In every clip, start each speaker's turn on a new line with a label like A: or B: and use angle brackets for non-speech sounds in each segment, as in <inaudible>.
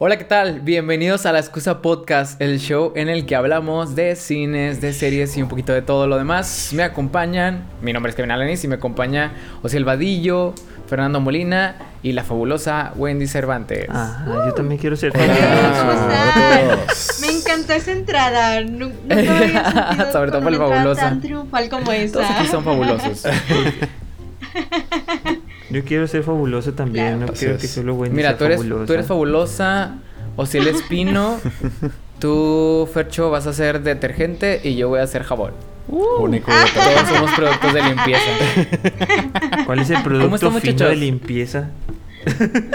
A: Hola, ¿qué tal? Bienvenidos a La Excusa Podcast, el show en el que hablamos de cines, de series y un poquito de todo lo demás. Me acompañan, mi nombre es Kevin Alanis y me acompaña Osiel Vadillo, Fernando Molina y la fabulosa Wendy Cervantes.
B: Ah, yo también quiero ser.
C: Me encantó esa entrada. No, había <laughs>
A: Sobre todo por el fabulosa.
C: tan triunfal como esa.
A: Todos aquí son fabulosos. <laughs>
B: Yo quiero ser fabuloso también, no quiero que solo Wendy
A: Mira,
B: sea
A: tú eres,
B: fabulosa.
A: tú eres fabulosa, Osiel Espino, <laughs> tú, Fercho, vas a ser detergente y yo voy a ser jabón.
D: Uh, Único
A: Todos somos productos de limpieza. <laughs>
B: ¿Cuál es el producto fino de limpieza?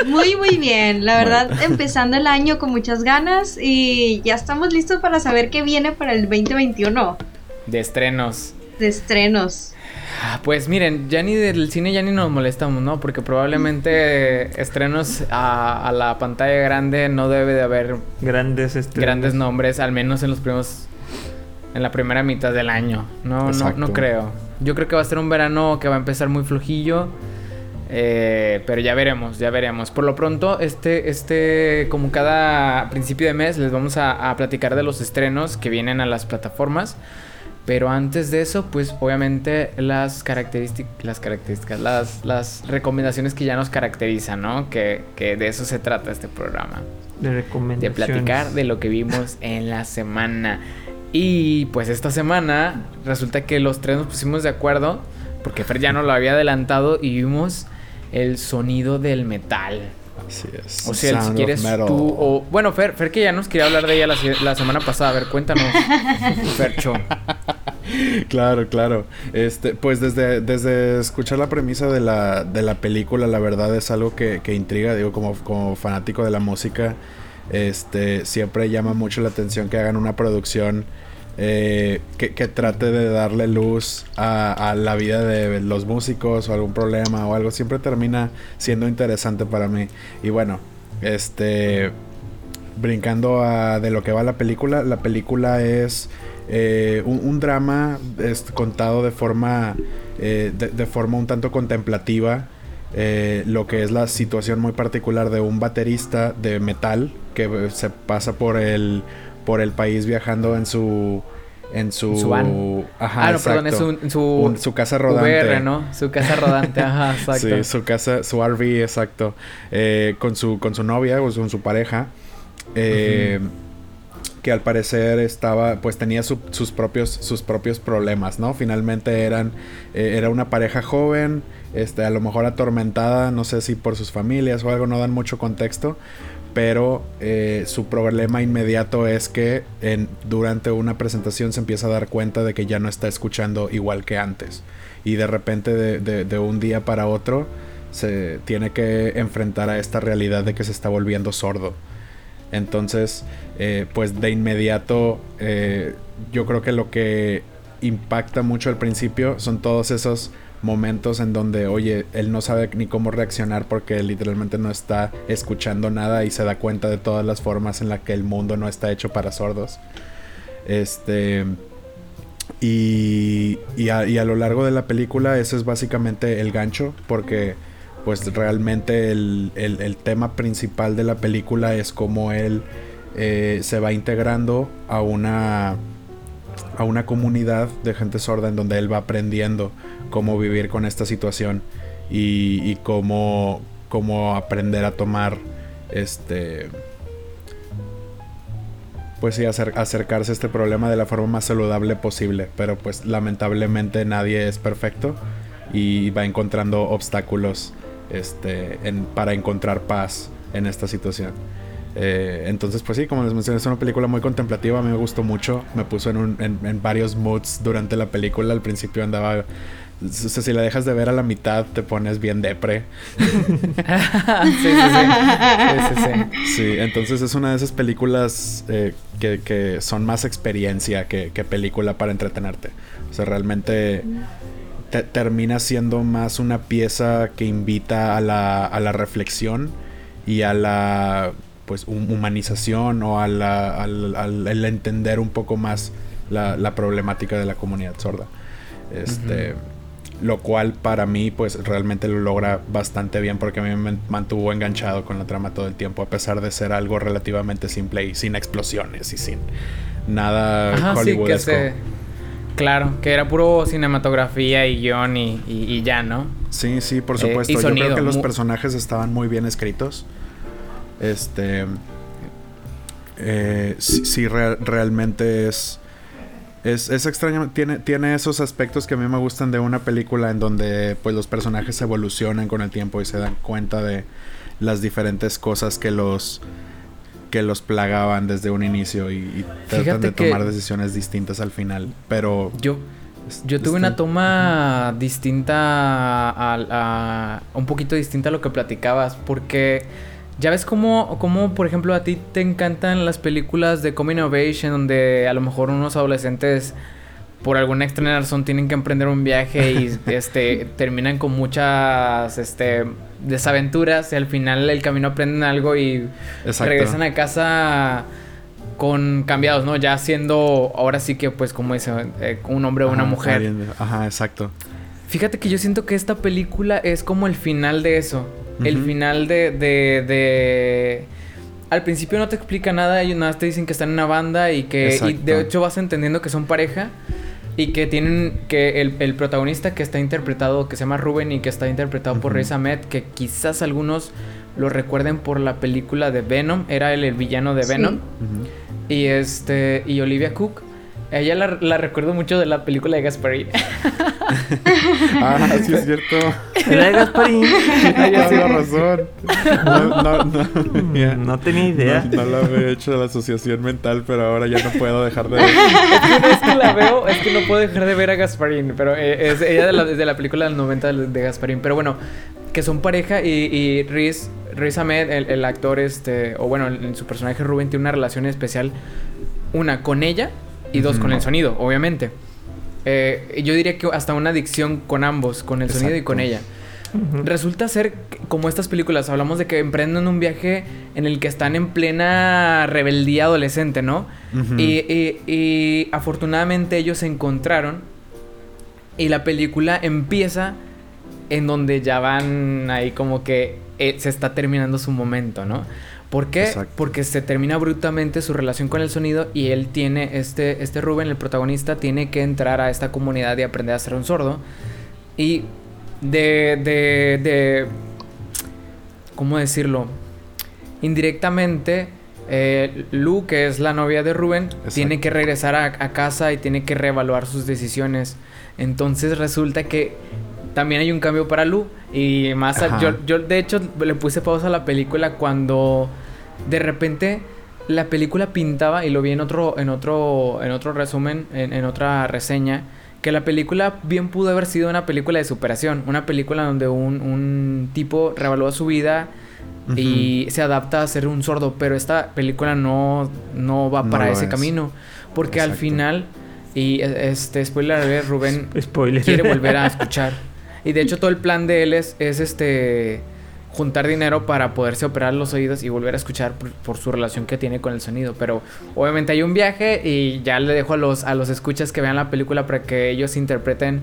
C: Muy, muy bien. La verdad, empezando el año con muchas ganas y ya estamos listos para saber qué viene para el 2021.
A: De estrenos.
C: De estrenos.
A: Pues miren, ya ni del cine ya ni nos molestamos, ¿no? Porque probablemente estrenos a, a, la pantalla grande no debe de haber
B: grandes estrenos.
A: grandes nombres, al menos en los primeros en la primera mitad del año. No, no, no creo. Yo creo que va a ser un verano que va a empezar muy flojillo. Eh, pero ya veremos, ya veremos. Por lo pronto, este, este, como cada principio de mes, les vamos a, a platicar de los estrenos que vienen a las plataformas. Pero antes de eso, pues obviamente las características, las características, las, las recomendaciones que ya nos caracterizan, ¿no? Que, que de eso se trata este programa.
B: De recomendaciones.
A: De platicar de lo que vimos <laughs> en la semana. Y pues esta semana resulta que los tres nos pusimos de acuerdo, porque Fer ya no lo había adelantado y vimos el sonido del metal.
D: Así es.
A: O sea, si quieres tú o... Bueno, Fer, Fer que ya nos quería hablar de ella la, la semana pasada. A ver, cuéntanos, <laughs> Fercho.
D: Claro, claro. Este, pues desde, desde escuchar la premisa de la, de la película, la verdad es algo que, que intriga, digo, como, como fanático de la música, este, siempre llama mucho la atención que hagan una producción eh, que, trate de darle luz a, la vida de los músicos o algún problema o algo. Siempre termina siendo interesante para mí. Y bueno, este, brincando a de lo que va la película, la película es... Eh, un, drama es contado de forma eh, de, de, forma un tanto contemplativa eh, lo que es la situación muy particular de un baterista de metal que se pasa por el por el país viajando en su en su,
A: su van.
D: Ajá,
A: ah, no, perdón, es su, en su,
D: un, su casa rodante.
A: VR, ¿no? Su casa rodante, <laughs> ajá, exacto.
D: Sí, su casa, su RV, exacto. Eh, con su con su novia o con su pareja. Eh, uh -huh que al parecer estaba pues tenía su, sus propios sus propios problemas no finalmente eran eh, era una pareja joven este a lo mejor atormentada no sé si por sus familias o algo no dan mucho contexto pero eh, su problema inmediato es que en, durante una presentación se empieza a dar cuenta de que ya no está escuchando igual que antes. Y de repente de, un día para otro se tiene que enfrentar a esta realidad de que se está volviendo sordo. Entonces, eh, pues de inmediato, eh, yo creo que lo que impacta mucho al principio son todos esos momentos en donde, oye, él no sabe ni cómo reaccionar porque literalmente no está escuchando nada y se da cuenta de todas las formas en las que el mundo no está hecho para sordos. Este. Y, y, a, lo largo de la película, eso es básicamente el gancho, porque pues realmente el, el, el, tema principal de la película es cómo él eh, se va integrando a una a una comunidad de gente sorda en donde él va aprendiendo cómo vivir con esta situación y, y cómo, cómo aprender a tomar este pues sí, acer acercarse a este problema de la forma más saludable posible. Pero pues lamentablemente nadie es perfecto y va encontrando obstáculos este, en, para encontrar paz en esta situación. Eh, entonces, pues sí, como les mencioné, es una película muy contemplativa, a mí me gustó mucho, me puso en, un, en, en varios moods durante la película, al principio andaba... O sea, si la dejas de ver a la mitad, te pones bien depre. <laughs>
A: sí, sí, sí. sí, sí,
D: sí. entonces es una de esas películas eh, que, que, son más experiencia que, que, película para entretenerte. O sea, realmente te, termina siendo más una pieza que invita a la, a la reflexión y a la pues humanización o a la, al, al, al, entender un poco más la, la, problemática de la comunidad sorda. Este, uh -huh. Lo cual para mí pues realmente lo logra bastante bien porque a mí me mantuvo enganchado con la trama todo el tiempo a pesar de ser algo relativamente simple y sin explosiones y sin nada hollywoodesco.
A: Claro, que era puro cinematografía y guion y, ya, ¿no?
D: Sí, sí, por eh, supuesto. Yo creo que los personajes estaban muy bien escritos. Este. Eh, sí, realmente es es, es extraño, tiene, tiene esos aspectos que a mí me gustan de una película en donde pues los personajes evolucionan con el tiempo y se dan cuenta de las diferentes cosas que los que los plagaban desde un inicio y, tratan de tomar decisiones distintas al final. Pero
A: yo yo tuve una toma distinta a, un poquito distinta a lo que platicabas porque ya ves cómo, cómo, por ejemplo, a ti te encantan las películas de Coming of Age, en donde a lo mejor unos adolescentes, por alguna extraña razón, tienen que emprender un viaje y <laughs> este terminan con muchas este, desaventuras y al final el camino aprenden algo y regresan a casa con cambiados, ¿no? Ya siendo ahora sí que, pues, como dice, eh, un hombre o una mujer.
D: Ajá, exacto.
A: Fíjate que yo siento que esta película es como el final de eso. El final de, de, Al principio no te explica nada, ellos nada te dicen que están en una banda y que... Y de hecho vas entendiendo que son pareja. Y que tienen que el, protagonista que está interpretado, que se llama Ruben y que está interpretado por Riz Ahmed, que quizás algunos lo recuerden por la película de Venom, era el, el villano de Venom. Y este y Olivia Cook ella la, recuerdo mucho de la película de Gasparín. <laughs>
D: ah, sí es cierto.
B: Era de Gasparín. <laughs>
D: Ella tiene <laughs> razón. No, no,
B: no. no tenía idea.
D: No, la había hecho la asociación mental, pero ahora ya no puedo dejar de ver.
A: es que la veo, es que no puedo dejar de ver a Gasparín. Pero eh, es ella de la, desde la película del 90 de Gasparín. Pero bueno, que son pareja y, y Riz, Riz Ahmed, el, el, actor, este, o bueno, en su personaje Rubén tiene una relación especial. Una con ella y dos con el sonido, obviamente. Eh, yo diría que hasta una adicción con ambos, con el sonido y con ella. Resulta ser como estas películas, hablamos de que emprenden un viaje en el que están en plena rebeldía adolescente, ¿no? y, afortunadamente ellos se encontraron y la película empieza en donde ya van ahí como que eh, se está terminando su momento, ¿no? ¿Por qué? Porque se termina brutalmente su relación con el sonido y él tiene, este, este Rubén, el protagonista, tiene que entrar a esta comunidad y aprender a ser un sordo. Y de, de, de ¿cómo decirlo? Indirectamente, eh, Lu, que es la novia de Rubén, tiene que regresar a, casa y tiene que reevaluar sus decisiones. Entonces resulta que también hay un cambio para Lu. Y más, yo, yo de hecho le puse pausa a la película cuando de repente la película pintaba, y lo vi en otro, en otro, en otro resumen, en, otra reseña, que la película bien pudo haber sido una película de superación, una película donde un, un tipo revalúa su vida y se adapta a ser un sordo, pero esta película no, no va para ese camino, porque al final, y este spoiler, Rubén <laughs> quiere volver a escuchar. Y de hecho <laughs> todo el plan de él es, es este juntar dinero para poderse operar los oídos y volver a escuchar por, su relación que tiene con el sonido. Pero obviamente hay un viaje y ya le dejo a los, a los escuchas que vean la película para que ellos interpreten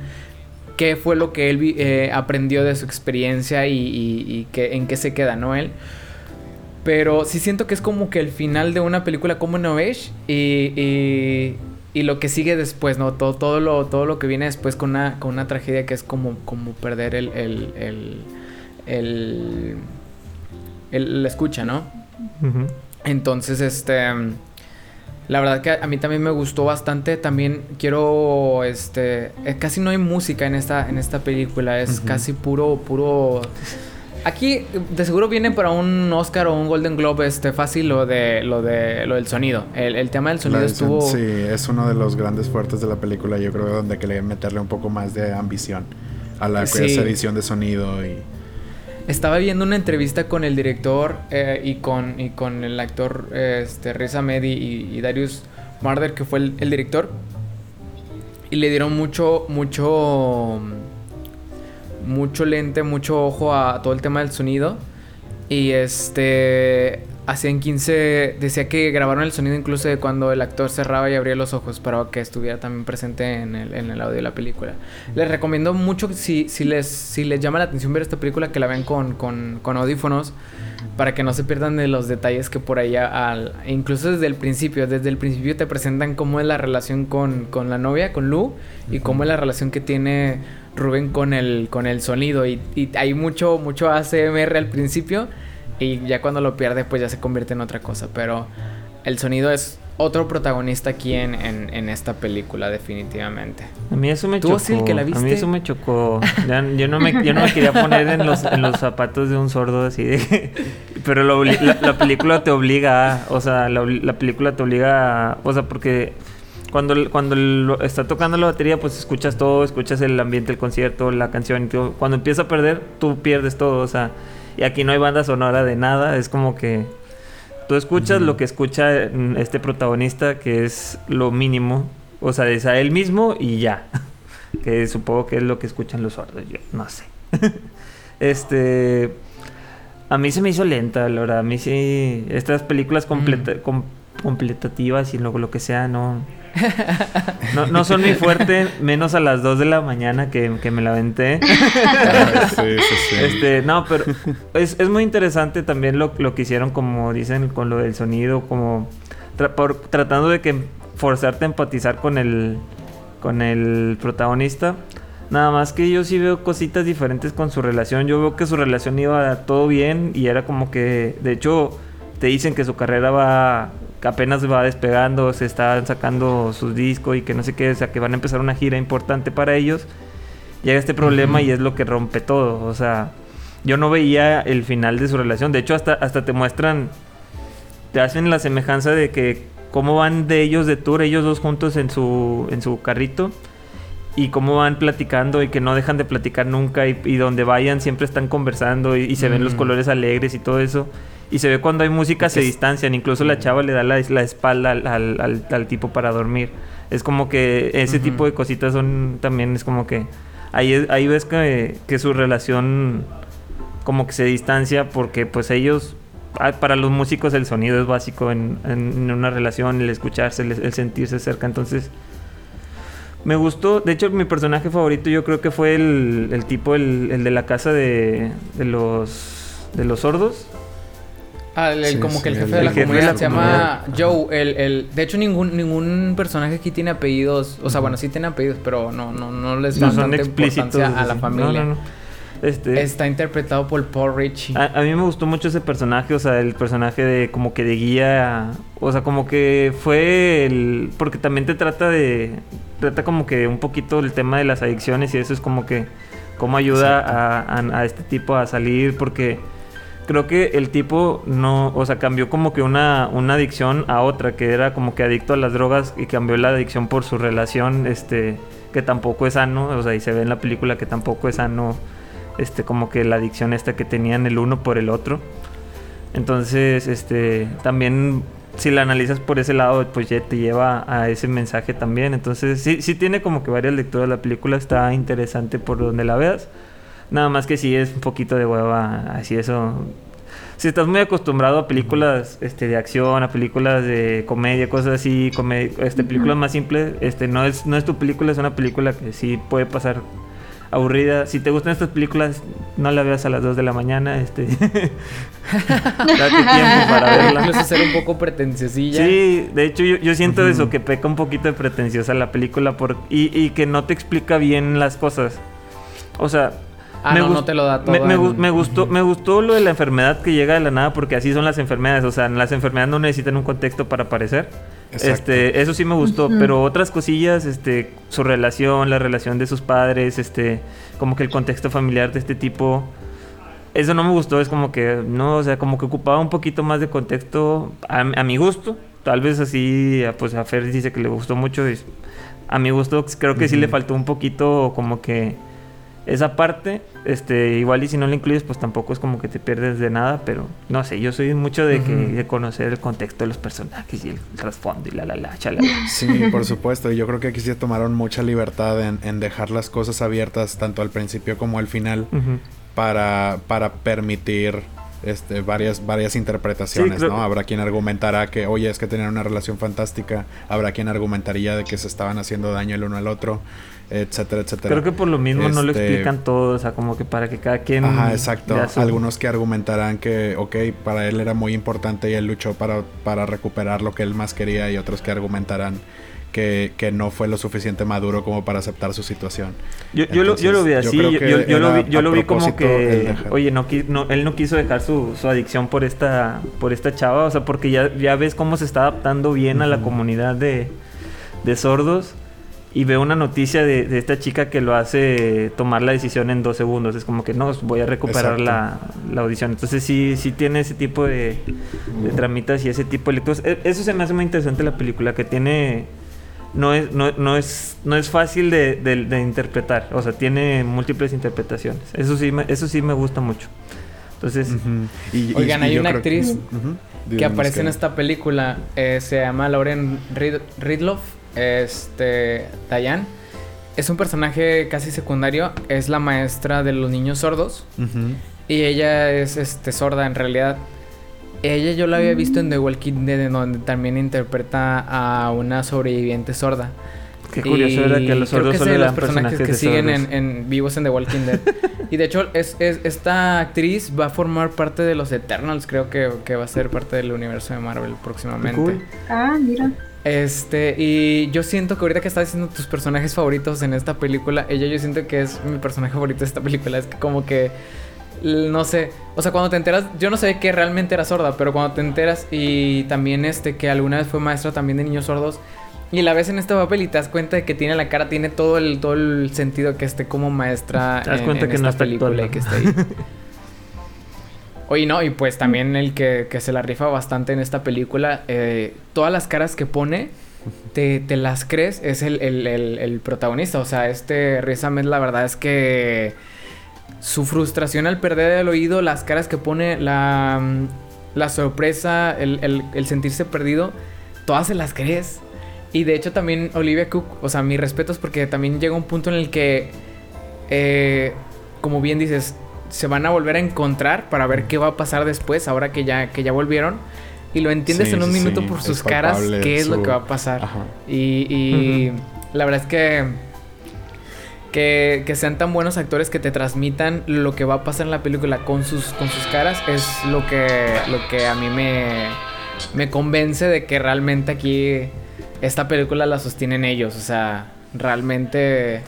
A: qué fue lo que él eh, aprendió de su experiencia y, que, en qué se queda, ¿no? Pero sí siento que es como que el final de una película como No Age y, y, lo que sigue después, ¿no? Todo, todo, lo, todo lo que viene después con una, con una tragedia que es como, como perder el, escucha, ¿no? Entonces, este... La verdad que a mí también me gustó bastante. También quiero, este, eh, casi no hay música en esta, en esta película. Es casi puro, puro. Aquí de seguro viene para un Oscar o un Golden Globe, este, fácil lo de, lo de, lo del sonido. El, tema del sonido estuvo.
D: Sí, es uno de los grandes fuertes de la película. Yo creo donde que le meterle un poco más de ambición a la edición de sonido y
A: estaba viendo una entrevista con el director eh, y, con, y con el actor este, Reza Medi y, Darius Marder, que fue el, director. Y le dieron mucho, mucho, mucho lente, mucho ojo a todo el tema del sonido. Y este, hacían 15, decía que grabaron el sonido incluso de cuando el actor cerraba y abría los ojos para que estuviera también presente en el, en el audio de la película. Les recomiendo mucho, si, si, les, si les llama la atención ver esta película, que la vean con, con, con audífonos para que no se pierdan de los detalles que por ahí, al, incluso desde el principio, desde el principio te presentan cómo es la relación con, con la novia, con Lu, y cómo es la relación que tiene Rubén con el, con el sonido. Y, y hay mucho, mucho ACMR al principio y ya cuando lo pierde, pues ya se convierte en otra cosa. Pero el sonido es otro protagonista aquí en, en, esta película, definitivamente.
B: A mí eso me chocó. que la viste? A mí eso me chocó. yo, no me, yo no me quería poner en los, en los zapatos de un sordo así de... Pero la, película te obliga O sea, la, película te obliga a... O sea, porque... Cuando, cuando está tocando la batería, pues escuchas todo, escuchas el ambiente, el concierto, la canción. Cuando empieza a perder, tú pierdes todo, o sea, y aquí no hay banda sonora de nada, es como que tú escuchas lo que escucha mm, este protagonista, que es lo mínimo, o sea, es a él mismo y ya. <laughs> que supongo que es lo que escuchan los sordos, yo no sé. <laughs> este. A mí se me hizo lenta, la verdad. A mí sí. Estas películas completa, completativas y lo, lo que sea, no. No, no son muy fuerte, menos a las 2 de la mañana que, me la aventé. Este, no, pero es, muy interesante también lo, que hicieron, como dicen, con lo del sonido, como tratando de que forzarte a empatizar con el, con el protagonista. Nada más que yo sí veo cositas diferentes con su relación. Yo veo que su relación iba todo bien y era como que, de hecho, te dicen que su carrera va que apenas va despegando, se están sacando sus discos y que no sé qué, o sea, que van a empezar una gira importante para ellos. Llega este problema y es lo que rompe todo, o sea, yo no veía el final de su relación, de hecho hasta, hasta te muestran, te hacen la semejanza de que cómo van de ellos de tour, ellos dos juntos en su, en su carrito y cómo van platicando y que no dejan de platicar nunca y, donde vayan siempre están conversando y, se ven los colores alegres y todo eso. Y se ve cuando hay música se distancian, incluso la chava le da la, espalda al, tipo para dormir. Es como que ese tipo de cositas son también, es como que ahí, ahí ves que, su relación como que se distancia porque pues ellos, ah, para los músicos el sonido es básico en, una relación, el escucharse, el, sentirse cerca, entonces... Me gustó, de hecho mi personaje favorito yo creo que fue el, tipo, el, de la casa de, de, los, de los sordos.
A: Ah, como que el jefe de la comunidad se llama Joe. El, el, de hecho, ningún, ningún personaje aquí tiene apellidos. O sea, bueno, sí tiene apellidos, pero no, no, no les da tanta importancia a la familia. Este, Está interpretado por Paul Richie.
B: A, mí me gustó mucho ese personaje, o sea, el personaje de como que de guía, o sea, como que fue el... Porque también te trata de... Trata como que un poquito el tema de las adicciones y eso es como que... Cómo ayuda a, a, este tipo a salir, porque creo que el tipo no, o sea, cambió como que una, una adicción a otra, que era como que adicto a las drogas y cambió la adicción por su relación, este, que tampoco es sano, o sea, y se ve en la película que tampoco es sano, este, como que la adicción esta que tenían el uno por el otro. Entonces, este, también si la analizas por ese lado, pues ya te lleva a ese mensaje también. Entonces, sí, sí tiene como que varias lecturas la película, está interesante por donde la veas. Nada más que sí es un poquito de hueva, así eso. Si estás muy acostumbrado a películas este, de acción, a películas de comedia, cosas así, este, películas más simples, este, no es, no es tu película, es una película que sí puede pasar aburrida. Si te gustan estas películas, no la veas a las 2 de la mañana, este. <laughs>
A: Date tiempo para verla. Incluso ser un poco pretenciosilla.
B: Sí, de hecho yo, yo siento eso, que peca un poquito de pretenciosa la película por, y, y que no te explica bien las cosas. O sea,
A: Ah, me no, te lo da todo.
B: Me, gustó, me gustó lo de la enfermedad que llega de la nada, porque así son las enfermedades. O sea, las enfermedades no necesitan un contexto para aparecer. Este, eso sí me gustó, pero otras cosillas, este, su relación, la relación de sus padres, este, como que el contexto familiar de este tipo, eso no me gustó, es como que, no, o sea, como que ocupaba un poquito más de contexto a, mi gusto, tal vez así, pues a Fer dice que le gustó mucho, y a mi gusto creo que sí le faltó un poquito como que esa parte, este, igual y si no la incluyes, pues tampoco es como que te pierdes de nada, pero no sé, yo soy mucho de, que, de conocer el contexto de los personajes y el trasfondo y la la la, chala.
D: Sí, por supuesto, y yo creo que aquí sí tomaron mucha libertad en, dejar las cosas abiertas tanto al principio como al final para, para permitir este, varias, varias interpretaciones, ¿no? Habrá quien argumentará que, oye, es que tenían una relación fantástica. Habrá quien argumentaría de que se estaban haciendo daño el uno al otro, etcétera, etcétera.
B: Creo que por lo mismo no lo este, explican todo, o sea, como que para que cada quien...
D: Ajá, exacto. Algunos que argumentarán que, ok, para él era muy importante y él luchó para, para recuperar lo que él más quería y otros que argumentarán que, que, no fue lo suficiente maduro como para aceptar su situación.
B: Yo, yo, lo, yo lo, vi así, yo, yo, lo vi, yo lo vi como que, oye, no, no, él no quiso dejar su, su, adicción por esta, por esta chava, o sea, porque ya, ya ves cómo se está adaptando bien a la comunidad de, de sordos y veo una noticia de, de, esta chica que lo hace tomar la decisión en dos segundos. Es como que no, voy a recuperar la, la, audición. Entonces sí, sí tiene ese tipo de, de tramitas y ese tipo de lecturas. E, eso se me hace muy interesante la película, que tiene no es, no, no es, no es fácil de, de, interpretar. O sea, tiene múltiples interpretaciones. Eso sí me, eso sí me gusta mucho. Entonces...
A: Oigan, hay una actriz que aparece en esta película. Eh, se llama Lauren Ridloff. Este... Diane. Es un personaje casi secundario. Es la maestra de los niños sordos. Y ella es este, sorda en realidad. Ella yo la había visto en The Walking Dead, donde también interpreta a una sobreviviente sorda.
B: Qué curioso era que los sordos
A: creo que es de los personajes que siguen en, vivos en The Walking Dead. y de hecho, es, esta actriz va a formar parte de los Eternals. Creo que, va a ser parte del universo de Marvel próximamente.
C: Ah, mira.
A: Este, y yo siento que ahorita que estás diciendo tus personajes favoritos en esta película, ella yo siento que es mi personaje favorito de esta película. Es que como que no sé, o sea, cuando te enteras, yo no sé que realmente era sorda, pero cuando te enteras y también este que alguna vez fue maestra también de niños sordos y la ves en este papel y te das cuenta de que tiene la cara, tiene todo el todo el sentido que esté como maestra
B: te das cuenta que no película y que esté ahí. <laughs>
A: Oye, no, y pues también el que, se la rifa bastante en esta película, eh, todas las caras que pone, te, las crees, es el, el, protagonista. O sea, este Riz Ahmed, la verdad es que su frustración al perder el oído, las caras que pone, la, la sorpresa, el, sentirse perdido, todas se las crees. Y de hecho también Olivia Cook, o sea, mis respetos porque también llega un punto en el que, eh, como bien dices, se van a volver a encontrar para ver qué va a pasar después, ahora que ya, que ya volvieron. Y lo entiendes en un minuto por sus caras, qué es lo que va a pasar. Y, y la verdad es que que, sean tan buenos actores que te transmitan lo que va a pasar en la película con sus, con sus caras es lo que, lo que a mí me, me convence de que realmente aquí esta película la sostienen ellos. O sea, realmente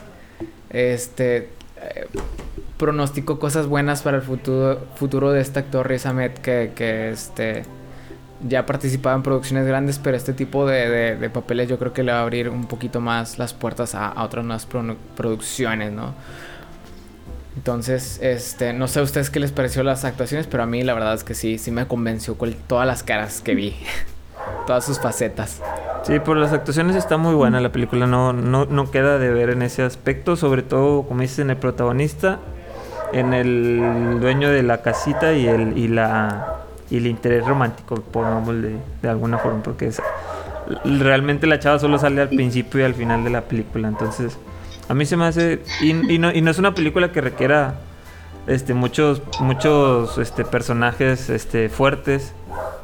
A: este eh, cosas buenas para el futuro, futuro de este actor Riz Ahmed que, que este ya participaba en producciones grandes, pero este tipo de, papeles yo creo que le va a abrir un poquito más las puertas a, otras nuevas producciones, ¿no? Entonces, este, no sé a ustedes qué les pareció las actuaciones, pero a mí la verdad es que sí, sí me convenció con todas las caras que vi, <laughs> todas sus facetas.
B: Sí, por las actuaciones está muy buena la película, no, no, no queda de ver en ese aspecto, sobre todo, como dices, en el protagonista, en el dueño de la casita y, el, y la y el interés romántico, pongámosle de alguna forma, porque es, realmente la chava solo sale al principio y al final de la película, entonces a mí se me hace y, no, y no es una película que requiera este muchos muchos este personajes este fuertes,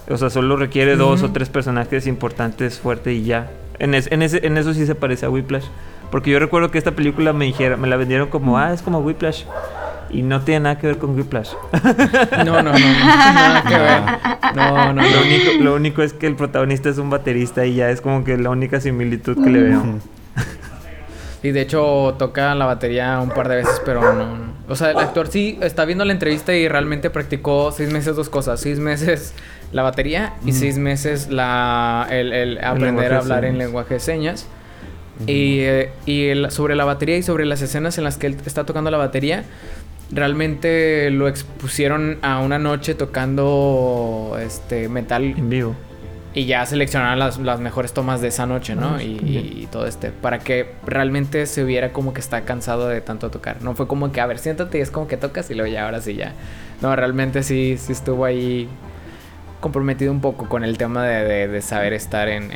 B: o sea, solo requiere dos o tres personajes importantes fuertes y ya. En, en, ese, en eso sí se parece a Whiplash. Porque yo recuerdo que esta película me dijeron, me la vendieron como, ah, es como Whiplash. Y no tiene nada que ver con Whiplash. <laughs>
A: No, no, no, no. Nada que ver. No, no.
B: Lo único, lo único es que el protagonista es un baterista y ya es como que la única similitud que le veo.
A: Y <laughs> de hecho toca la batería un par de veces, pero no, O sea, el actor sí está viendo la entrevista y realmente practicó seis meses dos cosas. Seis meses la batería y seis meses la, el, aprender a hablar en lenguaje de señas. Y, eh, y sobre la batería y sobre las escenas en las que él está tocando la batería, realmente lo expusieron a una noche tocando este metal
B: en vivo.
A: Y ya seleccionaron las, mejores tomas de esa noche, ¿no? Ah, y, todo este. Para que realmente se viera como que está cansado de tanto tocar. No fue como que, a ver, siéntate y es como que tocas y luego ya, ahora sí ya. No, realmente sí, sí estuvo ahí comprometido un poco con el tema de, saber estar en,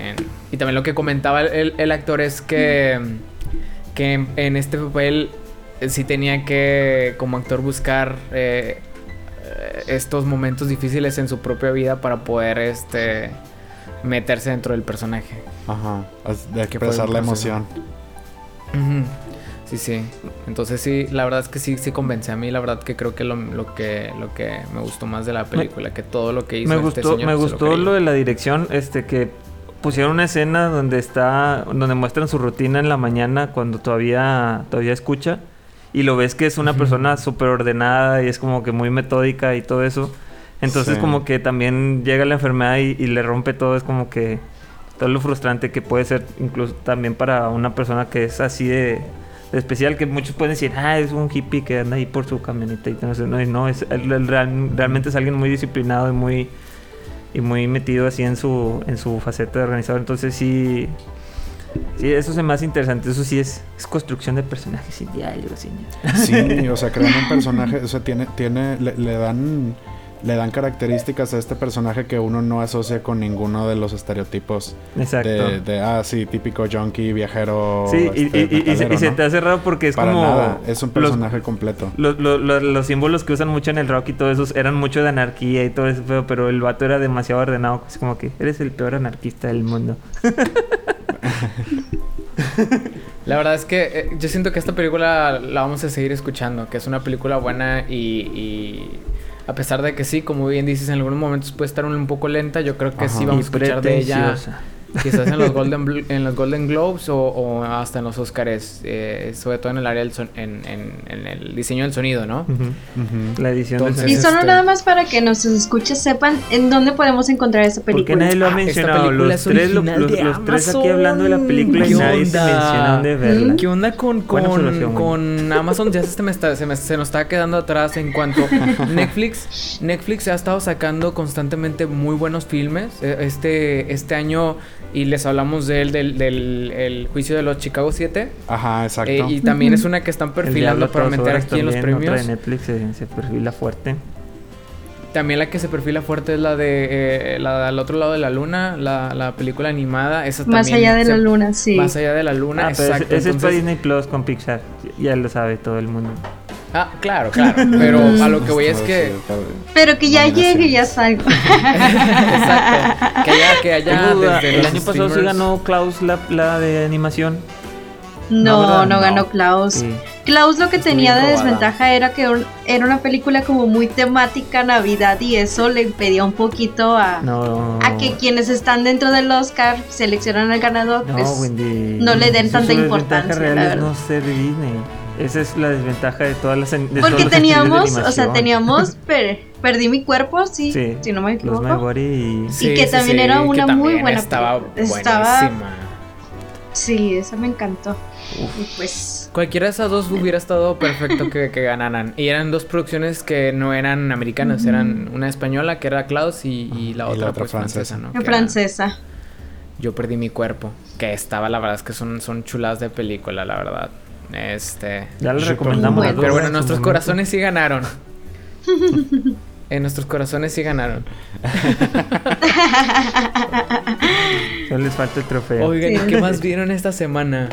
A: Y también lo que comentaba el, actor es que, que en este papel sí tenía que, como actor, buscar eh, estos momentos difíciles en su propia vida para poder este meterse dentro del personaje.
D: Ajá, de expresar la emoción.
A: Sí, sí. Entonces sí, la verdad es que sí, sí convence a mí. La verdad que creo que lo, que lo que me gustó más de la película, que todo lo que hizo.
B: Me este gustó, me gustó lo, de la dirección, este que pusieron una escena donde está, donde muestran su rutina en la mañana cuando todavía, todavía escucha y lo ves que es una persona súper ordenada y es como que muy metódica y todo eso. Entonces como que también llega la enfermedad y, le rompe todo, es como que todo lo frustrante que puede ser incluso también para una persona que es así de, especial, que muchos pueden decir, ah, es un hippie que anda ahí por su camioneta y no, no, no es, realmente es alguien muy disciplinado y muy y muy metido así en su en su faceta de organizador, entonces sí Sí, eso es más interesante. Eso sí es, es construcción de personajes sin diálogo,
D: Sí, o sea, crean un personaje, o sea, tiene, tiene, le dan le dan características a este personaje que uno no asocia con ninguno de los estereotipos Exacto. De, ah, sí, típico junkie, viajero.
B: Sí, y, este, se, te hace raro porque es como. Nada,
D: es un personaje completo.
B: los símbolos que usan mucho en el rock y todo eso eran mucho de anarquía y todo eso, pero el vato era demasiado ordenado. Es como que eres el peor anarquista del mundo. <laughs>
A: La verdad es que eh, yo siento que esta película la vamos a seguir escuchando, que es una película buena y a pesar de que sí, como bien dices, en algunos momentos puede estar un, poco lenta, yo creo que sí vamos a escuchar de ella. Quizás en los Golden, en los Golden Globes o, hasta en los Oscars, eh, sobre todo en el área del en, en, el diseño del sonido, ¿no?
B: La edición
C: del sonido. Y solo este nada más para que nos escuches sepan en dónde podemos encontrar esa película.
B: Porque nadie lo ha ah, mencionado. Los tres, los, los, tres aquí hablando de la película y nadie se menciona de verla.
A: ¿Qué onda con, con, con Amazon? Ya se, me está, se, me, se nos está quedando atrás en cuanto <laughs> Netflix. Netflix ha estado sacando constantemente muy buenos filmes. E, este, este año y les hablamos de él, del, del juicio de los Chicago 7.
D: Ajá, exacto.
A: Eh, y también es una que están perfilando para meter aquí en los premios.
B: de Netflix se, perfila fuerte.
A: También la que se perfila fuerte es la de eh, la al otro lado de la luna, la, la película animada. Esa
C: más allá de la luna, sí.
A: Más allá de la luna,
B: ah, exacto. Ese, es para Disney Plus con Pixar. Ya lo sabe todo el mundo.
A: Ah, claro, claro. <laughs> Pero a lo que voy es que.
C: Pero que ya llegue y ya salga. <laughs>
A: Exacto. Que ya, que allá.
B: Desde el año pasado sí ganó Klaus la, la de animación.
C: No, no, ganó Klaus. Klaus lo que tenía de desventaja era que era una película como muy temática Navidad y eso le impedía un poquito a, a que quienes están dentro del Oscar seleccionan al ganador, no, pues no le den tanta importancia. La verdad.
B: no ser Disney. Esa es la desventaja de todas las. De
C: Porque teníamos, o sea, teníamos. <laughs> perdí mi cuerpo, sí, si no me equivoco.
B: y...
C: y que también era una muy buena.
A: Estaba, estaba
C: Sí, esa me encantó. Y pues.
A: Cualquiera de esas dos hubiera estado perfecto que, que, ganaran. Y eran dos producciones que no eran americanas, eran una española que era Klaus y, la otra, pues, francesa, ¿no?
C: francesa.
A: Yo perdí mi cuerpo. Que estaba, la verdad es que son, son chulas de película, la verdad. Este.
B: Ya les recomendamos.
A: Pero bueno, nuestros corazones sí ganaron. <laughs> en nuestros corazones sí ganaron. <laughs>
B: Solo les falta el trofeo.
A: Oigan, ¿qué más vieron esta semana?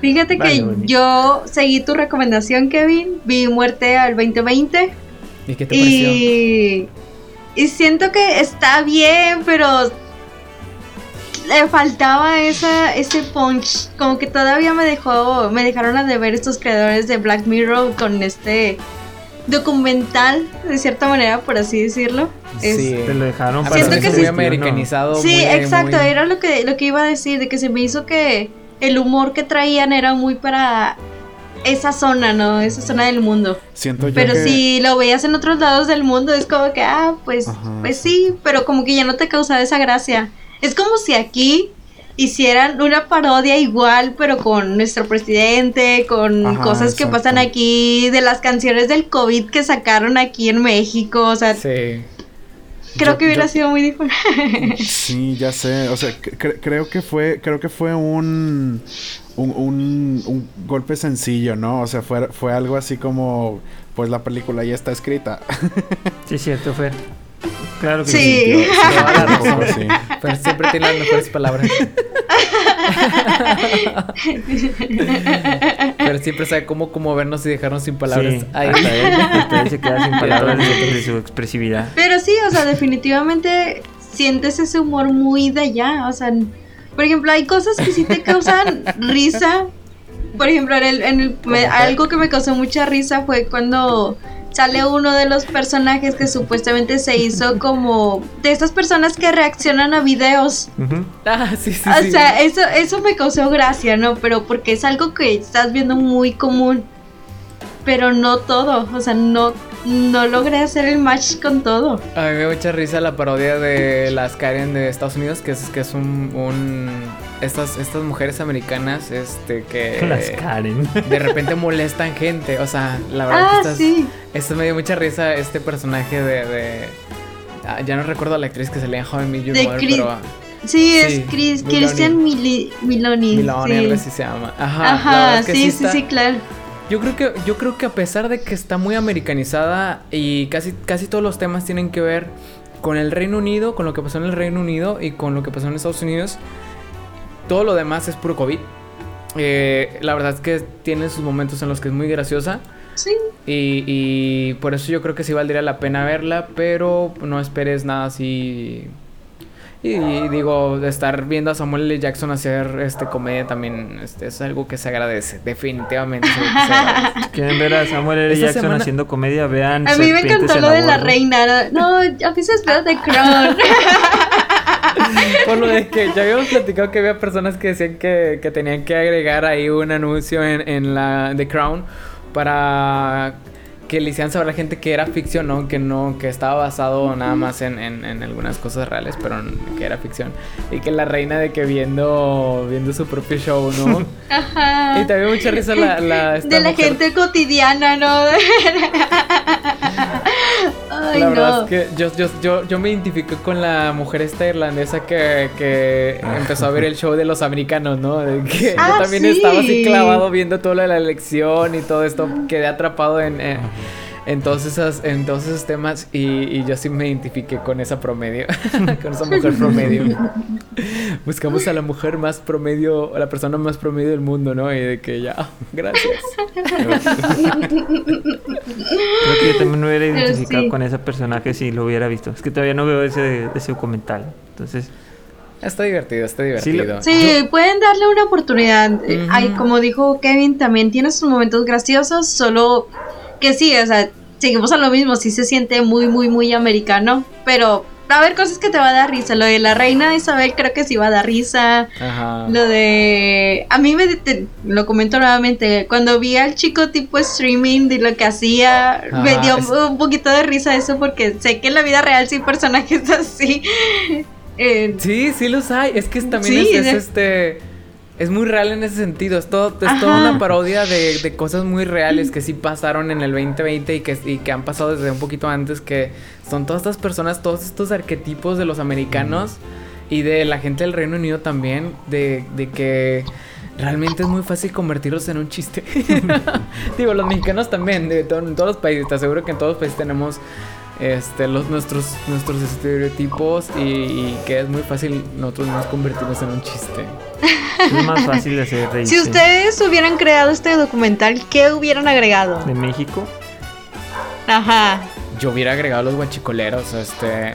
C: Fíjate que yo seguí tu recomendación, Kevin. Vi Muerte al 2020.
A: ¿Y qué te pareció?
C: Y siento que está bien, pero le faltaba esa, ese punch. Como que todavía me dejó, me dejaron a deber estos creadores de Black Mirror con este documental, de cierta manera, por así decirlo.
B: Sí, te lo dejaron
A: para que muy americanizado.
C: Sí, exacto, era lo que, lo que iba a decir, de que se me hizo que el humor que traían era muy para esa zona, ¿no? Esa zona del mundo.
D: Siento yo
C: Pero si lo veías en otros lados del mundo, es como que, ah, pues, pues sí, pero como que ya no te causaba esa gracia. Es como si aquí hicieran una parodia igual, pero con nuestro presidente, con cosas que pasan aquí, de las canciones del COVID que sacaron aquí en México, o sea...
A: Sí.
C: Creo que hubiera sido muy diferente. <laughs>
D: Sí, ya sé. O sea, creo que fue, creo que fue un, un, un, golpe sencillo, ¿no? O sea, fue, fue algo así como, pues la película ya está escrita. <laughs>
B: Sí, cierto, fue. Claro que
C: sí.
A: sí. <laughs> Pero siempre tiene las mejores palabras. señor siempre sabe cómo, cómo vernos y dejarnos sin palabras.
B: Sí, ahí. Él, se queda sin <laughs> palabras de, su expresividad.
C: Pero sí, o sea, definitivamente sientes ese humor muy de allá. O sea, por ejemplo, hay cosas que sí te causan risa. Por ejemplo, en el, en el algo que me causó mucha risa fue cuando sale uno de los personajes que supuestamente se hizo <laughs> como de estas personas que reaccionan a videos.
A: Ah, sí, sí.
C: O sea, eso, eso me causó gracia, ¿no? Pero porque es algo que estás viendo muy común. Pero no todo, o sea, no, no logré hacer el match con todo.
A: A mí me mucha risa la parodia de las Karen de Estados Unidos, que es, que es un, un estas, estas mujeres americanas, este, que... <laughs>
B: Las Karen.
A: De repente molestan gente, o sea, la verdad
C: ah, que sí.
A: Esto me dio mucha risa, este personaje de... de ah, ya no recuerdo a la actriz que se le en How I pero...
C: Sí, es Chris, Christian Miloni.
A: Miloni, sí. así se llama.
C: Ajá, Ajá sí, sí, sí, claro.
A: Yo creo que yo creo que a pesar de que está muy americanizada y casi casi todos los temas tienen que ver con el Reino Unido, con lo que pasó en el Reino Unido y con lo que pasó en Estados Unidos, todo lo demás es puro COVID. Eh, la verdad es que tiene sus momentos en los que es muy graciosa.
C: Sí.
A: Y, y, por eso yo creo que sí valdría la pena verla, pero no esperes nada así y, digo, de estar viendo a Samuel L. Jackson hacer este comedia también este, es algo que se agradece, definitivamente.
B: Se <laughs> Quieren ver a Samuel L. Jackson haciendo comedia, vean.
C: A mí me encantó lo de la reina. No, a veces veo The Crown. <laughs> <laughs>
A: Por lo de que ya habíamos platicado que había personas que decían que, que tenían que agregar ahí un anuncio en, en la The Crown para que le hicieran saber a la gente que era ficción, ¿no? Que no, que estaba basado nada más en, en, algunas cosas reales, pero que era ficción. Y que la reina de que viendo, viendo su propio show, ¿no? <laughs>
C: Ajá.
A: Y también mucha risa la... la
C: de la gente cotidiana, ¿no? <laughs>
A: Ay, la verdad es que yo, yo, yo, yo, me identifico con la mujer esta irlandesa que, que empezó a ver el show de los americanos, ¿no? De que yo
C: ah,
A: también estaba así clavado viendo todo lo de la elección y todo esto, quedé atrapado en en todos, esas, en todos esos temas y, yo sí me identifiqué con esa promedio, <laughs> con esa mujer promedio. Buscamos a la mujer más promedio, a la persona más promedio del mundo, ¿no? Y de que ya, ah, gracias.
B: Creo que yo también me hubiera identificado con ese personaje si lo hubiera visto. Es que todavía no veo ese, ese documental. Entonces...
A: Está divertido, está divertido.
C: Sí, pueden darle una oportunidad. Ay, como dijo Kevin, también tiene sus momentos graciosos, solo que sí, o sea, seguimos a lo mismo, sí se siente muy, muy, muy americano, pero va a haber cosas que te va a dar risa. Lo de la reina Isabel creo que sí va a dar risa. Ajá. Lo de... A mí me... lo comento nuevamente. Cuando vi al chico tipo streaming de lo que hacía, me dio un poquito de risa eso porque sé que en la vida real sí hay personajes <laughs> así.
A: Eh, sí, sí los hay. Es que también es, este es muy real en ese sentido. Es, todo, es toda una parodia de, cosas muy reales que sí pasaron en el 2020 y que, y que han pasado desde un poquito antes. Que son todas estas personas, todos estos arquetipos de los americanos y de la gente del Reino Unido también. De, de que realmente es muy fácil convertirlos en un chiste. <laughs> Digo, los mexicanos también, de en todos los países. Te aseguro que en todos los países tenemos este, los, nuestros, nuestros estereotipos y, que es muy fácil nosotros nos convertirnos en un chiste.
B: Es más fácil de hacer
C: Si ustedes hubieran creado este documental, ¿qué hubieran agregado?
B: ¿De México?
C: Ajá.
A: Yo hubiera agregado los guachicoleros, este...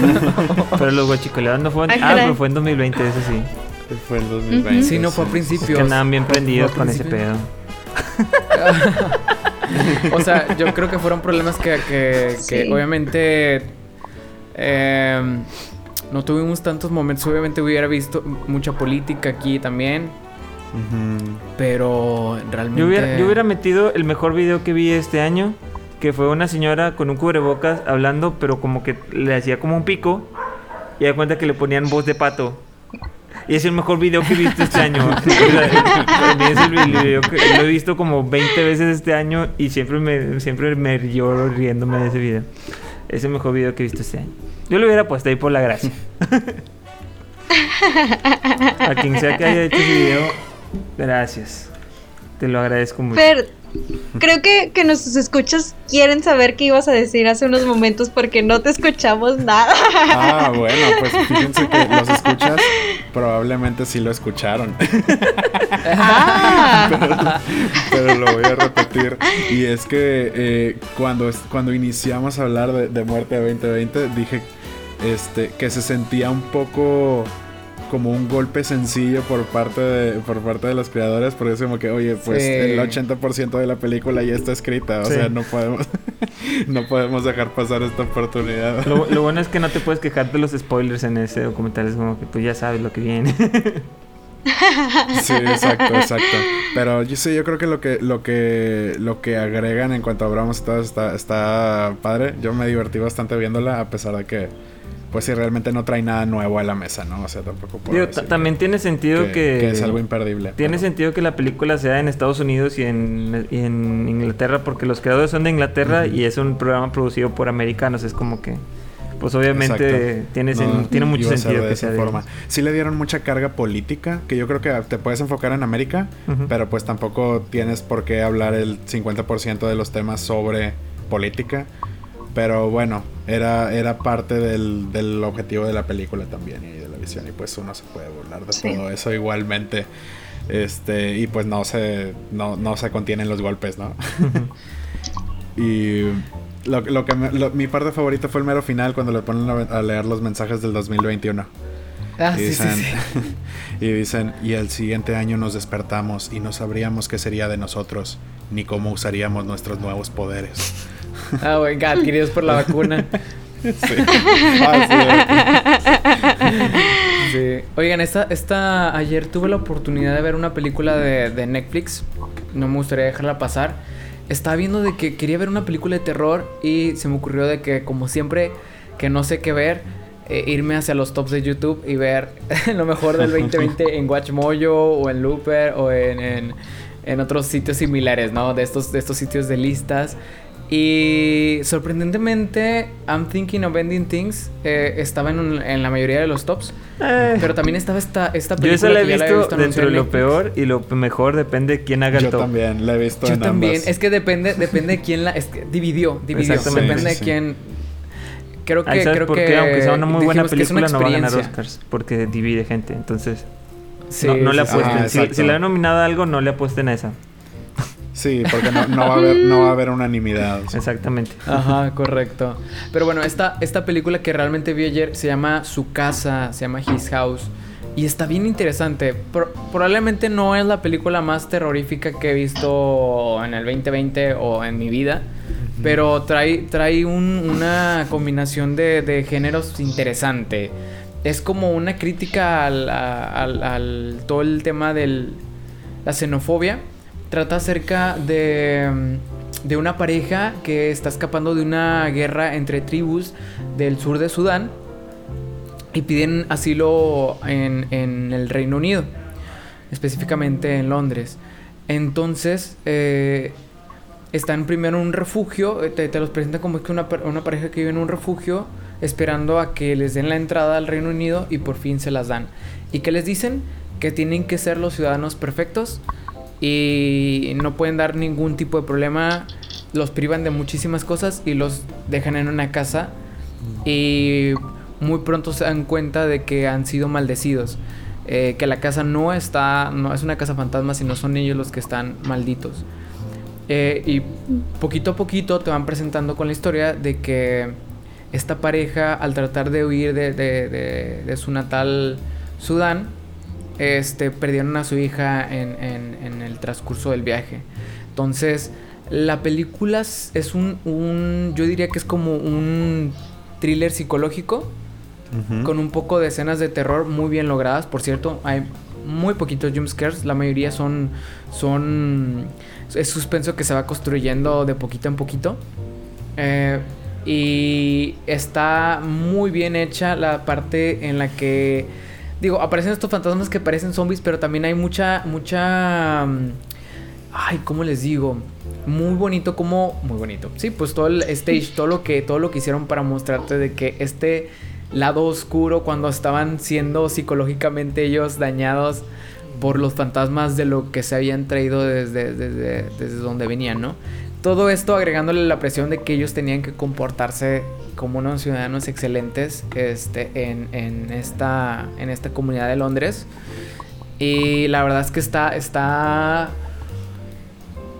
A: <laughs>
B: Pero los guachicoleros no fueron... Ah, pero fue en 2020, eso sí.
D: Fue en 2020.
A: Sí, no fue a principios.
B: que andaban bien prendidos con ese pedo. <laughs> <laughs>
A: o sea, yo creo que fueron problemas que, que, obviamente em, no tuvimos tantos momentos. Obviamente hubiera visto mucha política aquí también. Pero realmente.
B: Yo hubiera, yo hubiera metido el mejor video que vi este año. Que fue una señora con un cubrebocas hablando, pero como que le hacía como un pico. Y da cuenta que le ponían voz de pato. Y es el mejor video que he visto este año. <laughs> es el video que lo he visto como 20 veces este año y siempre me, siempre me lloro riéndome de ese video. Es el mejor video que he visto este año. Yo lo hubiera puesto ahí por la gracia. <laughs> A quien sea que haya hecho ese video, gracias. Te lo agradezco mucho.
C: Pero creo que, que nuestros escuchas quieren saber qué ibas a decir hace unos momentos porque no te escuchamos nada.
D: Ah, bueno, pues <laughs> fíjense que los escuchas probablemente sí lo escucharon. Ah. <laughs> pero, lo voy a repetir. Y es que eh, cuando, cuando iniciamos a hablar de, de Muerte de 2020, dije este, que se sentía un poco como un golpe sencillo por parte de, por parte de los creadores, porque es como que, oye, pues el 80% de la película ya está escrita, o sea, no podemos, <laughs> no podemos dejar pasar esta oportunidad.
B: Lo, bueno es que no te puedes quejar de los spoilers en ese documental, es como que tú ya sabes lo que viene. <laughs>
D: Sí, exacto, exacto. Pero yo sí, yo creo que lo que, lo que, lo que agregan en cuanto a Abrams todo está, está padre. Yo me divertí bastante viéndola, a pesar de que pues si realmente no trae nada nuevo a la mesa, ¿no? O sea, tampoco
B: puedo También tiene sentido que,
D: que, es algo imperdible.
B: Tiene sentido que la película sea en Estados Unidos y en, en Inglaterra, porque los creadores son de Inglaterra y es un programa producido por americanos. Es como que, pues obviamente tiene, tiene mucho sentido que sea de forma.
D: Sí le dieron mucha carga política, que yo creo que te puedes enfocar en América, pero pues tampoco tienes por qué hablar el 50% de los temas sobre política. Pero bueno, era, era parte del, del, objetivo de la película también y de la visión. Y pues uno se puede burlar de todo eso igualmente. Este, y pues no se, no, no se contienen los golpes, ¿no? <laughs> y lo, lo que mi parte favorita fue el mero final cuando le ponen a, leer los mensajes del 2021. Ah, y, dicen, sí, sí, <laughs> y dicen, y el siguiente año nos despertamos y no sabríamos qué sería de nosotros, ni cómo usaríamos nuestros nuevos poderes.
A: Ah, venga, adquiridos por la vacuna. Sí. <laughs> sí. Oigan, esta, esta, ayer tuve la oportunidad de ver una película de, Netflix. No me gustaría dejarla pasar. Estaba viendo de que quería ver una película de terror y se me ocurrió de que, como siempre, que no sé qué ver, eh, irme hacia los tops de YouTube y ver <laughs> lo mejor del 2020 en WatchMojo o en Looper o en, en, en, otros sitios similares, ¿no? De estos, de estos sitios de listas. Y sorprendentemente, I'm Thinking of Ending Things eh, estaba en, en, la mayoría de los tops. Eh. Pero también estaba esta, esta
B: película. Yo esa la he visto, dentro de lo peor y lo mejor depende de quién haga el top.
D: Yo también la he visto.
A: Yo también. Es que depende, depende de quién la. Es que dividió, dividió. Depende de quién. Creo que. creo
B: por qué? Aunque sea una muy buena película, no va a ganar Oscars. Porque divide gente. Entonces. no, no le apuesten. si, si, le han nominado algo, no le apuesten a esa.
D: Sí, porque no, va a haber, no va a haber unanimidad. <laughs>
B: Exactamente.
A: Ajá, correcto. Pero bueno, esta, esta película que realmente vi ayer se llama Su Casa, se llama His House. Y está bien interesante. probablemente no es la película más terrorífica que he visto en el 2020 o en mi vida. Pero trae, trae una combinación de, géneros interesante. Es como una crítica al, al todo el tema de la xenofobia trata acerca de, de una pareja que está escapando de una guerra entre tribus del sur de Sudán y piden asilo en, en el Reino Unido, específicamente en Londres. Entonces, eh, están primero en un refugio, eh, te, te los presentan como que una, una, pareja que vive en un refugio, esperando a que les den la entrada al Reino Unido y por fin se las dan. ¿Y qué les dicen? Que tienen que ser los ciudadanos perfectos y no pueden dar ningún tipo de problema. Los privan de muchísimas cosas y los dejan en una casa y muy pronto se dan cuenta de que han sido maldecidos. Eh, que la casa no está, no es una casa fantasma, sino son ellos los que están malditos. Eh, y poquito a poquito te van presentando con la historia de que esta pareja, al tratar de huir de, de su natal Sudán, este, perdieron a su hija en, en, el transcurso del viaje. Entonces, la película es un, un, yo diría que es como un thriller psicológico con un poco de escenas de terror muy bien logradas. Por cierto, hay muy poquitos jumpscares, la mayoría son, son, es suspenso que se va construyendo de poquito en poquito. Eh, y está muy bien hecha la parte en la que digo, aparecen estos fantasmas que parecen zombies, pero también hay mucha, mucha... Mm, ay, ¿cómo les digo? Muy bonito como... Muy bonito. Sí, pues todo el stage, todo lo que, todo lo que hicieron para mostrarte de que este lado oscuro, cuando estaban siendo psicológicamente ellos dañados por los fantasmas de lo que se habían traído desde, desde, desde donde venían, ¿no? Todo esto agregándole la presión de que ellos tenían que comportarse como unos ciudadanos excelentes este, en, en, esta, en esta comunidad de Londres. Y la verdad es que está, está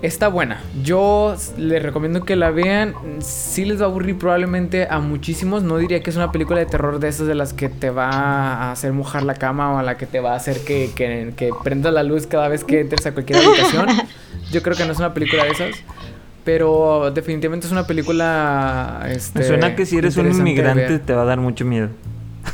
A: Está buena. Yo les recomiendo que la vean. Sí les va a aburrir probablemente a muchísimos. No diría que es una película de terror de esas de las que te va a hacer mojar la cama o a la que te va a hacer que, que, que prendas la luz cada vez que entres a cualquier habitación. <laughs> Yo creo que no es una película de esas. Pero definitivamente es una película. Este,
B: Me suena que si eres un inmigrante te va a dar mucho miedo.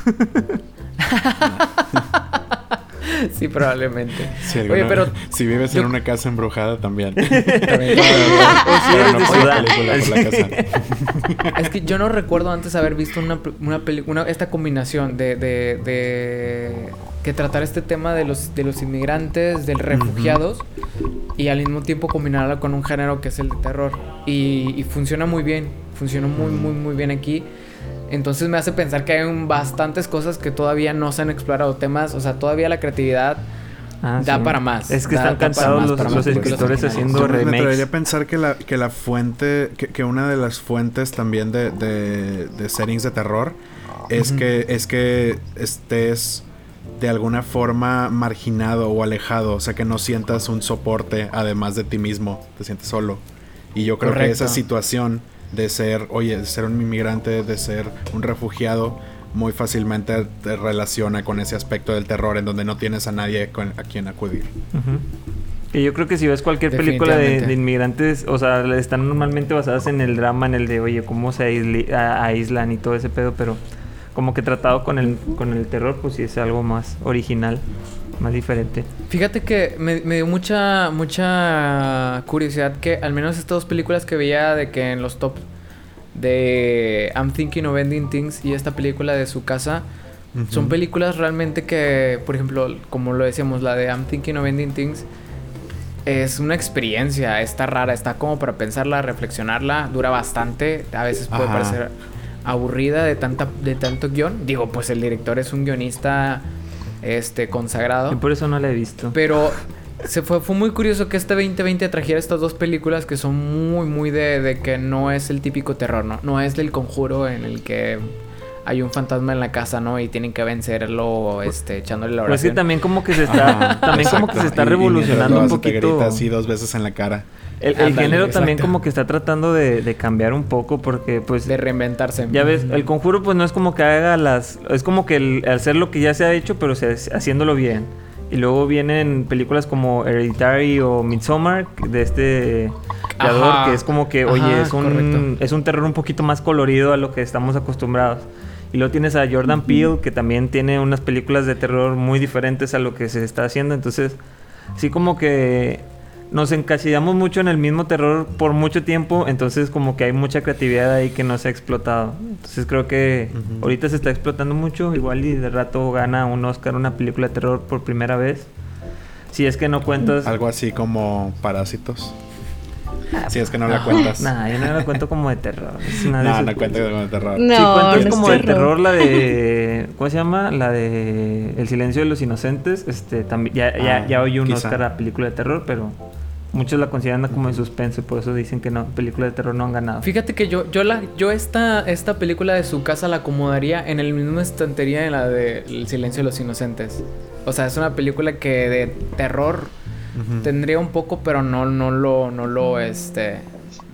B: <laughs>
A: sí, probablemente.
D: Oye, pero si vives en una casa embrujada también. <laughs> también <laughs>
A: es que yo no recuerdo antes haber visto una, una película, esta combinación de, de, de, que tratar este tema de los, de los inmigrantes, de refugiados, y al mismo tiempo combinarla con un género que es el de terror. Y, y funciona muy bien, funciona muy, muy, muy bien aquí. Entonces me hace pensar que hay bastantes cosas que todavía no se han explorado. Temas, o sea, todavía la creatividad ah, da para más.
B: Es que están cansados los, escritores haciendo remakes. Me
D: atrevería pensar que la, que la fuente, que, una de las fuentes también de, de, settings de terror es que es que estés de alguna forma marginado o alejado, o sea que no sientas un soporte además de ti mismo, te sientes solo. Y yo creo que esa situación de ser, oye, de ser un inmigrante, de ser un refugiado, muy fácilmente te relaciona con ese aspecto del terror en donde no tienes a nadie a quien acudir.
B: Y yo creo que si ves cualquier película de, inmigrantes, o sea, están normalmente basadas en el drama, en el de, oye, cómo se aíslan y todo ese pedo, pero como que tratado con el, con el terror, pues sí es algo más original más diferente.
A: Fíjate que me, dio mucha, mucha curiosidad que al menos estas dos películas que veía de que en los top de I'm Thinking of Ending Things y esta película de su casa son películas realmente que, por ejemplo, como lo decíamos, la de I'm Thinking of Ending Things es una experiencia, está rara, está como para pensarla, reflexionarla, dura bastante, a veces puede parecer aburrida de tanta de tanto guion. Digo, pues el director es un guionista este, consagrado.
B: Y por eso no la he visto.
A: Pero se fue, fue muy curioso que este 2020 trajera estas dos películas que son muy, muy de, de que no es el típico terror, ¿no? No es del conjuro en el que hay un fantasma en la casa, ¿no? Y tienen que vencerlo, este, echándole la oración.
B: Pues sí, también como que se está, también como que se está revolucionando un poquito.
D: Te así dos veces en la cara.
B: El, género también como que está tratando de, cambiar un poco porque pues...
A: De reinventarse.
B: Ya ves, el conjuro pues no es como que haga las... Es como que el, hacer lo que ya se ha hecho pero haciéndolo bien. Y luego vienen películas como Hereditary o Midsommar de este creador que es como que, oye, es, un, es un terror un poquito más colorido a lo que estamos acostumbrados. Y luego tienes a Jordan Peele que también tiene unas películas de terror muy diferentes a lo que se está haciendo. Entonces, sí como que nos encasillamos mucho en el mismo terror por mucho tiempo, entonces como que hay mucha creatividad ahí que no se ha explotado. Entonces creo que ahorita se está explotando mucho, igual y de rato gana un Oscar una película de terror por primera vez. Si es que no cuentas...
D: Algo así como Parásitos. Ah, si es que no la cuentas.
B: Nah, yo no la cuento como de terror.
D: no, no cuento como de terror.
C: No,
B: sí, cuento como de terror la de... ¿Cómo se llama? La de El silencio de los inocentes. Este, también, ya, ya, ya oí un Oscar a película de terror, pero... Muchos la consideran como de suspense, por eso dicen que no, película de terror no han ganado.
A: Fíjate que yo, yo la, yo esta, esta película de su casa la acomodaría en el mismo estantería en la de El silencio de los inocentes. O sea, es una película que de terror tendría un poco, pero no, no lo, no lo, este,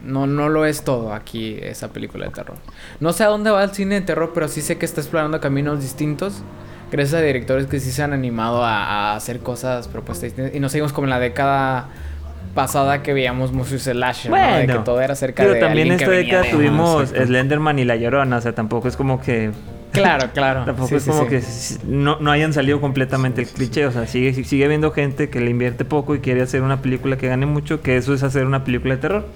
A: no, no lo es todo aquí esa película de terror. No sé a dónde va el cine de terror, pero sí sé que está explorando caminos distintos. Gracias a directores que sí se han animado a, hacer cosas, propuestas distintas. Y no seguimos como en la década pasada que veíamos Musus Slasher, bueno, De que todo era cerca
B: pero también esta década tuvimos Slenderman y La Llorona, o sea, tampoco es como que...
A: Claro, <laughs> claro.
B: tampoco es como que no, no, hayan salido completamente el cliché, o sea, sigue, sigue habiendo gente que le invierte poco y quiere hacer una película que gane mucho, que eso es hacer una película de terror.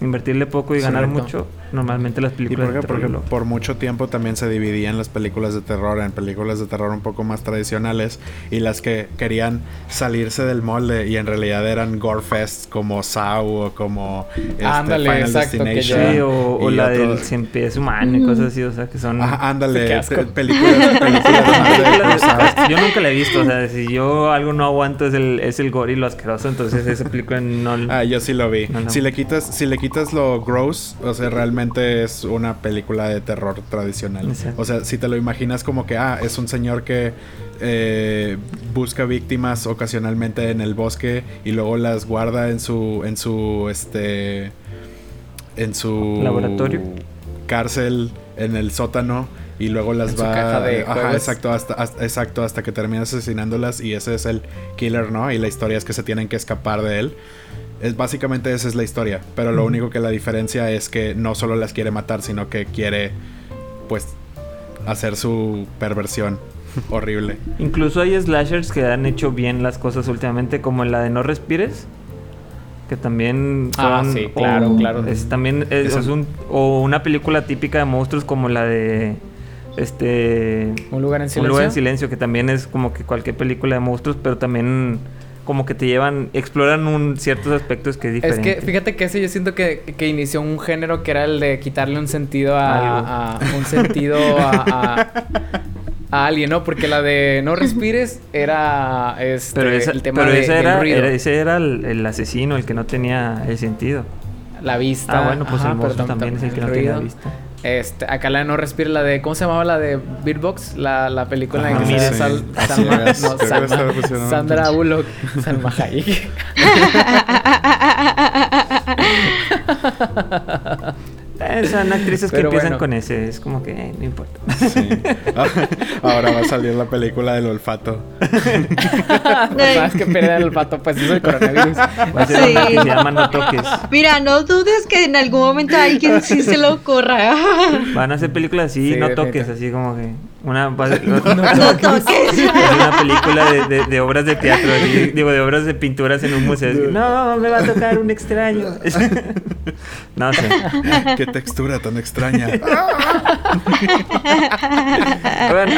B: invertirle poco y ganar mucho, normalmente las películas
D: ¿Y por Porque por mucho tiempo también se dividían las películas de terror en películas de terror un poco más tradicionales y las que querían salirse del molde y en realidad eran gore fests como Saw o como
A: este, ándale, Final
B: Destination. o, la del Cien Pies Humano y cosas así, o sea, que son...
D: ándale, películas, películas <laughs>
B: Yo nunca la he visto, o sea, si yo algo no aguanto es el, es el gore y lo asqueroso, entonces esa película no...
D: Ah, yo sí lo vi. Si le quitas, si le quitas lo gross, o sea, realmente es una película de terror tradicional. O sea, si te lo imaginas como que, ah, es un señor que eh, busca víctimas ocasionalmente en el bosque y luego las guarda en su, en su, este, en su
B: laboratorio,
D: cárcel, en el sótano y luego las va
A: de
D: ajá, exacto hasta, exacto hasta que termina asesinándolas y ese es el killer no y la historia es que se tienen que escapar de él es básicamente esa es la historia pero lo único que la diferencia es que no solo las quiere matar sino que quiere pues hacer su perversión <laughs> horrible.
B: Incluso hay slashers que han hecho bien las cosas últimamente como la de no respires que también
A: ah, sí, claro, claro.
B: Es, también es, un, o una película típica de monstruos como la de este
A: un lugar en silencio
B: un lugar en silencio que también es como que cualquier película de monstruos pero también como que te llevan exploran un ciertos aspectos que es diferente
A: es que fíjate que ese yo siento que, que inició un género que era el de quitarle un sentido a, un sentido a, <laughs> a, alguien no porque la de no respires era este
B: pero el tema pero ese era, ese era el, asesino el que no tenía el sentido.
A: La vista
B: ah bueno pues el monstruo también, es el que no tiene la vista
A: este, acá la de No Respira, la de. ¿Cómo se llamaba la de Beatbox? La, la película en que
B: se
A: Sal, Sandra Bullock. Salma Hayek. <laughs>
B: Son actrices que empiezan con ese, es como que eh, no importa. <laughs>
D: Ahora va a salir la película del olfato. <laughs>
A: Más que perder el olfato, pues es el coronavirus.
B: Va a ser sí. que se llama No Toques.
C: Mira, no dudes que en algún momento alguien sí se lo ocurra.
B: Van a hacer películas así, No Toques, así como que. Una, <laughs> no,
C: no toques.
B: una película de, de, de, obras de teatro, digo, de obras de pinturas en un museo. no, me va a tocar un extraño. <laughs> no sé.
D: Qué textura tan extraña. <laughs>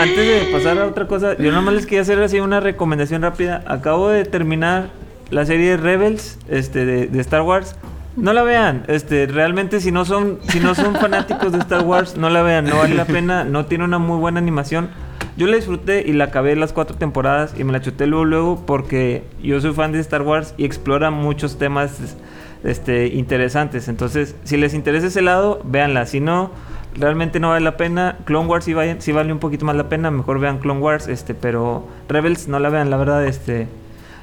B: antes de pasar a otra cosa, yo nomás les quería hacer así una recomendación rápida. Acabo de terminar la serie Rebels este, de, de Star Wars. No la vean, este, realmente si no son, si no son fanáticos de Star Wars, no la vean, no vale la pena, no tiene una muy buena animación. Yo la disfruté y la acabé las cuatro temporadas y me la chuté luego luego porque yo soy fan de Star Wars y explora muchos temas este, interesantes. Entonces, si les interesa ese lado, véanla. Si no, realmente no vale la pena. Clone Wars sí, sí vale un poquito más la pena, mejor vean Clone Wars, este, pero Rebels no la vean, la verdad, este,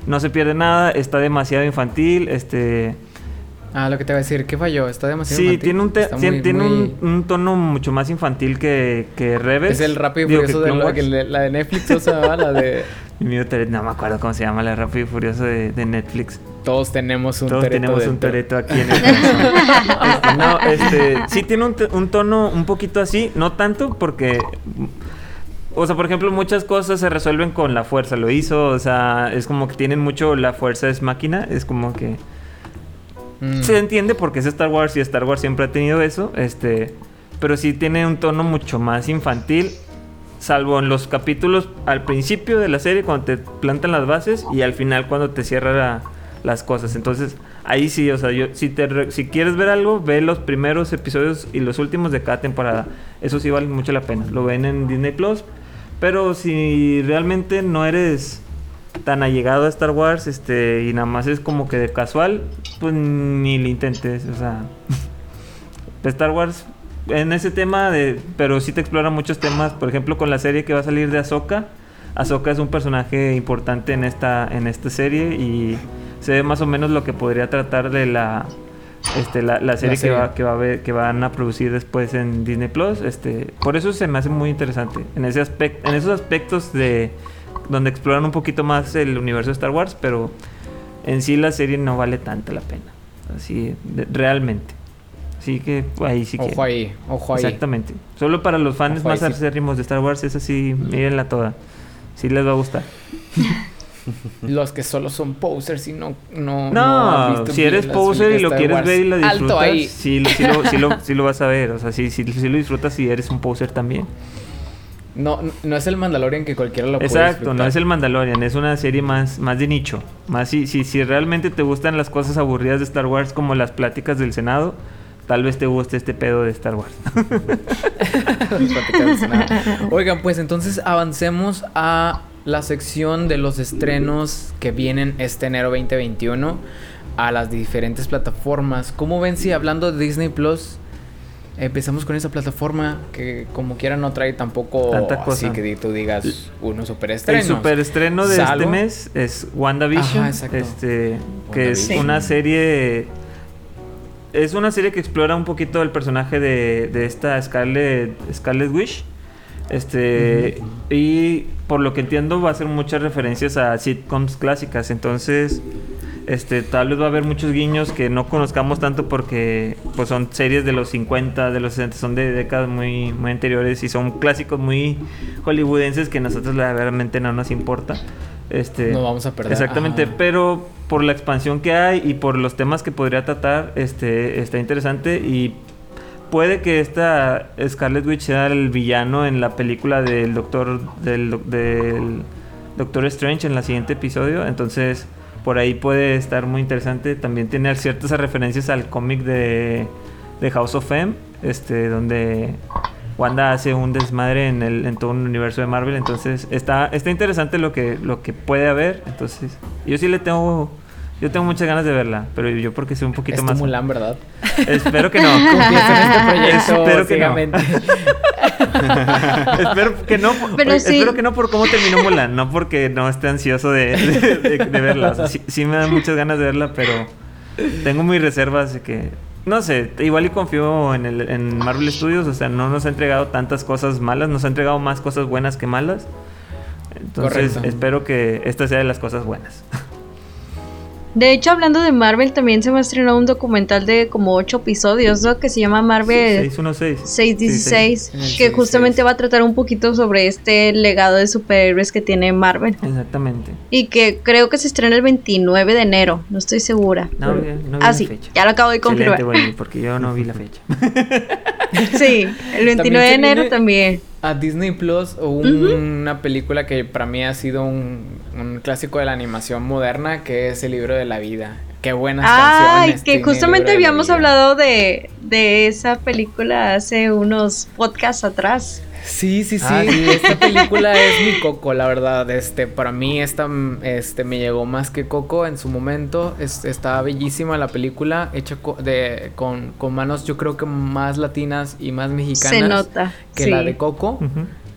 B: no se pierde nada, está demasiado infantil, este
A: Ah, lo que te voy a decir, ¿qué falló? Está demasiado
B: Sí, tiene, un, tiene, Un, tono mucho más infantil que, que Rebels.
A: Es el rápido y furioso de la, la, de Netflix, o sea, la de... <laughs>
B: no me acuerdo cómo se llama, la rápido y furioso de, de Netflix.
A: Todos tenemos un
B: Todos tenemos un Toreto aquí en <laughs> el este, No, este, sí tiene un, un tono un poquito así, no tanto porque... O sea, por ejemplo, muchas cosas se resuelven con la fuerza. Lo hizo, o sea, es como que tienen mucho la fuerza es máquina. Es como que Mm. Se entiende porque es Star Wars y Star Wars siempre ha tenido eso. Este, pero sí tiene un tono mucho más infantil. Salvo en los capítulos al principio de la serie, cuando te plantan las bases, y al final, cuando te cierra las cosas. Entonces, ahí sí, o sea, yo, si, te, si quieres ver algo, ve los primeros episodios y los últimos de cada temporada. Eso sí vale mucho la pena. Lo ven en Disney Plus. Pero si realmente no eres tan allegado a Star Wars este y nada más es como que de casual, pues ni le intentes, o sea, <laughs> Star Wars en ese tema de pero sí te explora muchos temas, por ejemplo, con la serie que va a salir de Ahsoka. Ahsoka es un personaje importante en esta en esta serie y se ve más o menos lo que podría tratar de la este, la, serie, Que, va, que, va a ver, que van a producir después en Disney Plus. Este, por eso se me hace muy interesante. En ese aspecto, en esos aspectos de donde exploran un poquito más el universo de Star Wars, pero en sí la serie no vale tanto la pena. Así, realmente. Así que ahí sí
A: que. Ojo ahí, ojo
B: ahí. Exactamente. Solo para los fans más acérrimos de Star Wars, es así, mírenla toda. Sí les va a gustar. <laughs>
A: los que solo son posers y no
B: no no, si eres poser y lo quieres ver y lo disfrutas ahí. Sí, sí, lo, sí, lo, sí, lo, <laughs> vas a ver o sea sí, sí, lo disfrutas si eres un poser también
A: no, no es el Mandalorian que cualquiera lo
B: puede Exacto, no es el Mandalorian, es una serie más, más de nicho. Más si, si, si realmente te gustan las cosas aburridas de Star Wars como las pláticas del Senado, tal vez te guste este pedo de Star Wars. <laughs>
A: Oigan, pues entonces avancemos a la sección de los estrenos que vienen este enero 2021 a las diferentes plataformas. ¿Cómo ven si hablando de Disney Plus empezamos con esa plataforma que como quiera no trae tampoco Tanta cosa. así que tú digas uno super estreno.
B: El super estreno de este mes es WandaVision, este que es una serie es una serie que explora un poquito el personaje de, de esta Scarlet Scarlet Wish. Este y por lo que entiendo va a ser muchas referencias a sitcoms clásicas, entonces este, tal vez va a haber muchos guiños que no conozcamos tanto porque pues son series de los 50, de los 60, son de décadas muy, muy anteriores y son clásicos muy hollywoodenses que nosotros realmente no nos importa. Este,
A: no vamos a perder.
B: Exactamente, pero por la expansión que hay y por los temas que podría tratar, este, está interesante y puede que esta Scarlet Witch sea el villano en la película del Doctor del, Doctor Strange en el siguiente episodio, entonces por ahí puede estar muy interesante. También tiene ciertas referencias al cómic de, de House of M, este, donde Wanda hace un desmadre en, el, en todo un universo de Marvel. Entonces está, está interesante lo que, lo que puede haber. Entonces, yo sí le tengo. Yo tengo muchas ganas de verla, pero yo porque soy un poquito
A: es
B: más.
A: Mulan, ¿verdad?
B: Espero que no. <laughs>
A: este <laughs> proyecto Espero que no. <laughs>
B: espero que no. Espero que no por cómo terminó Mulan, no porque no esté ansioso de, verla. sí, me dan muchas ganas de verla, pero tengo muy reservas de que. No sé, igual y confío en, el, en Marvel Studios, o sea, no nos ha entregado tantas cosas malas, nos ha entregado más cosas buenas que malas. Entonces, espero que esta sea de las cosas buenas.
C: De hecho, hablando de Marvel, también se me estrenó un documental de como ocho episodios, ¿no? Que se llama Marvel
B: 616.
C: 616, que justamente va a tratar un poquito sobre este legado de superhéroes que tiene Marvel.
B: Exactamente.
C: Y que creo que se estrena el 29 de enero, no estoy segura.
B: No, no vi
C: ah, sí, fecha. ya lo acabo de confirmar.
B: porque yo no vi la fecha. <laughs>
C: sí, el 29 de enero también
A: a Disney Plus una película que para mí ha sido un, clásico de la animación moderna, que es El libro de la vida. Qué buenas Ay,
C: canciones. que justamente habíamos hablado de, de esa película hace unos podcasts atrás.
A: Sí, sí, sí. Ah, esta <laughs> película es mi Coco, la verdad. Este, para mí esta este me llegó más que Coco en su momento. Es, está bellísima la película, hecha de, con, manos yo creo que más latinas y más mexicanas.
C: Se nota.
A: Que la de Coco.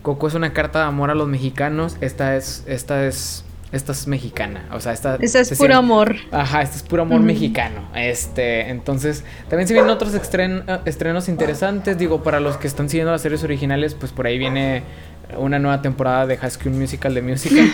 A: Coco es una carta de amor a los mexicanos. Esta es, esta es esta es mexicana. O sea, esta.
C: Esta es puro amor.
A: Ajá, este es puro amor mexicano. Este, entonces, también se vienen otros estrenos interesantes. Digo, para los que están siguiendo las series originales, pues por ahí viene una nueva temporada de High School Musical de Musical. <laughs>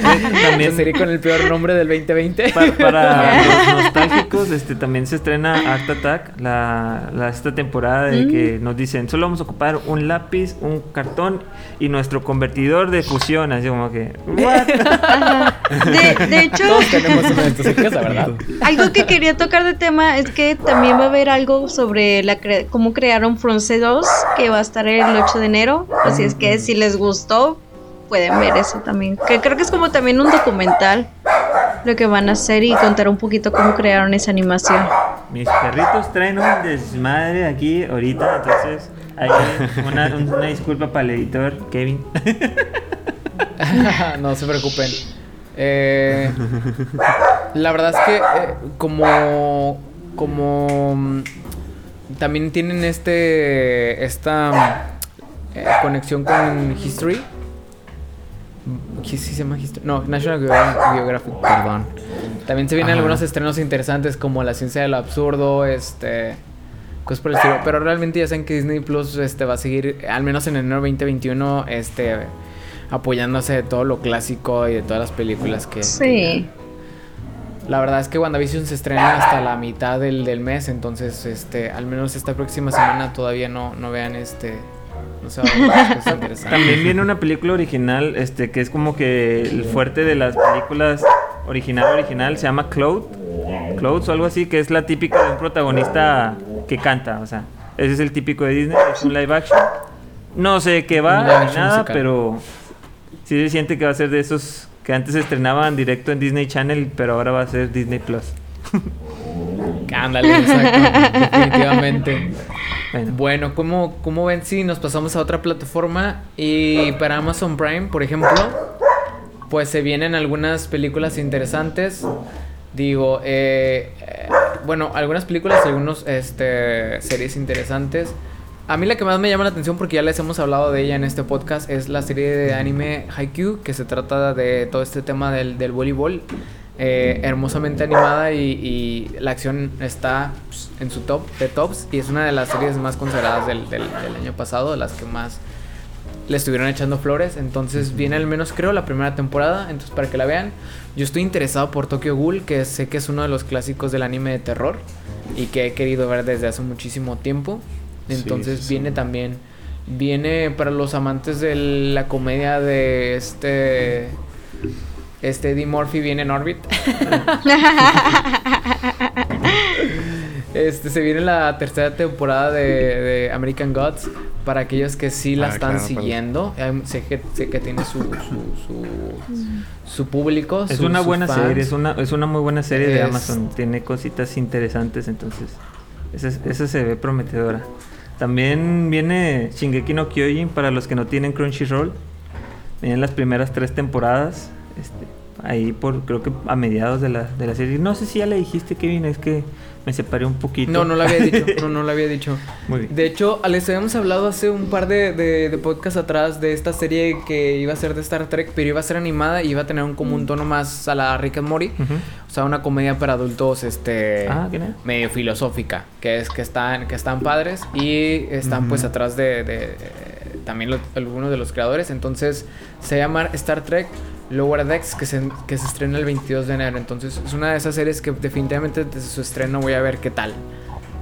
A: <laughs> también sería con el peor nombre del 2020.
B: para, <laughs> los nostálgicos, este también se estrena Art Attack, la, esta temporada de que mm. nos dicen solo vamos a ocupar un lápiz, un cartón y nuestro convertidor de fusión, así como que
C: de, de, hecho,
A: todos tenemos uno de estos en casa, ¿verdad?
C: Algo que quería tocar de tema es que también va a haber algo sobre la cómo crearon Fronce 2, que va a estar el 8 de enero. Así es que si les gustó, pueden ver eso también. Que creo que es como también un documental lo que van a hacer y contar un poquito cómo crearon esa animación.
B: Mis perritos traen un desmadre aquí ahorita, entonces hay una, una disculpa para el editor, Kevin. <laughs>
A: no se preocupen. Eh, la verdad es que eh, como como mm, también tienen este esta eh, conexión con History. ¿Qué se llama History? No, National Geographic, perdón. También se vienen algunos estrenos interesantes como La ciencia del absurdo, este cosas por el estilo, pero realmente ya saben que Disney Plus este va a seguir al menos en enero 2021 este apoyándose de todo lo clásico y de todas las películas que
C: Sí.
A: la verdad es que WandaVision se estrena hasta la mitad del, del mes, entonces este al menos esta próxima semana todavía no no vean este se va a ver cosas <laughs> interesantes.
B: También viene una película original, este, que es como que el fuerte de las películas original original, se llama Cloud. Clouds o algo así, que es la típica de un protagonista que canta, o sea, ese es el típico de Disney, es un live action. No sé qué va ni nada, pero sí se siente que va a ser de esos que antes se estrenaban directo en Disney Channel, pero ahora va a ser Disney Plus. <laughs>
A: Ándale, exacto, definitivamente. Bueno, ¿cómo, ¿cómo ven si nos pasamos a otra plataforma? Y para Amazon Prime, por ejemplo, pues se vienen algunas películas interesantes. Digo, eh, bueno, algunas películas y algunas este, series interesantes. A mí la que más me llama la atención, porque ya les hemos hablado de ella en este podcast, es la serie de anime Haikyuu, que se trata de todo este tema del, del voleibol. Eh, hermosamente animada y, la acción está pues, en su top de tops y es una de las series más consideradas del, del, año pasado, de las que más le estuvieron echando flores. Entonces viene al menos creo la primera temporada, entonces para que la vean. Yo estoy interesado por Tokyo Ghoul, que sé que es uno de los clásicos del anime de terror y que he querido ver desde hace muchísimo tiempo. Entonces viene también, viene para los amantes de la comedia de este, este Eddie Murphy viene en Orbit. Este, se viene la tercera temporada de, American Gods. Para aquellos que sí la ah, están siguiendo. Sé que, que tiene su, su, público.
B: Es una buena serie, es una, es una muy buena serie de Amazon. Tiene cositas interesantes, entonces. Esa, se ve prometedora. También viene Shingeki no Kyojin para los que no tienen Crunchyroll. Vienen las primeras tres temporadas. Este, ahí por creo que a mediados de la, de la serie. No sé si ya le dijiste, Kevin, es que me separé un poquito.
A: No, no lo había dicho. <laughs> No, no lo había dicho. Muy bien. De hecho, les habíamos hablado hace un par de, de, podcasts atrás de esta serie que iba a ser de Star Trek, pero iba a ser animada y iba a tener un, como un tono más a la Rick and Morty. O sea, una comedia para adultos, este... Ah, medio filosófica. Que es que están, que están padres y están pues atrás de, de también algunos de los creadores. Entonces, se llama Star Trek Lower Decks que se, que se estrena el 22 de enero. Entonces es una de esas series que definitivamente desde su estreno voy a ver qué tal.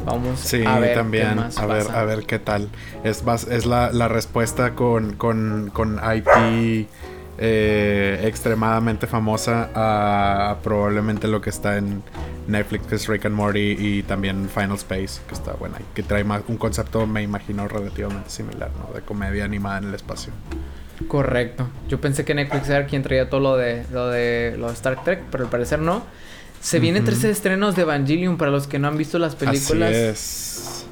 A: Vamos a ver
D: también, qué a ver a ver qué tal. Es es la, la respuesta con, con, con IP eh, extremadamente famosa a, probablemente lo que está en Netflix, que es Rick and Morty, y también Final Space, que está buena, que trae un concepto, me imagino, relativamente similar, ¿no? De comedia animada en el espacio.
A: Correcto. Yo pensé que Netflix era quien traía todo lo de, lo de, lo Star Trek, pero al parecer no. Se vienen tres estrenos de Evangelion para los que no han visto las películas. Así es.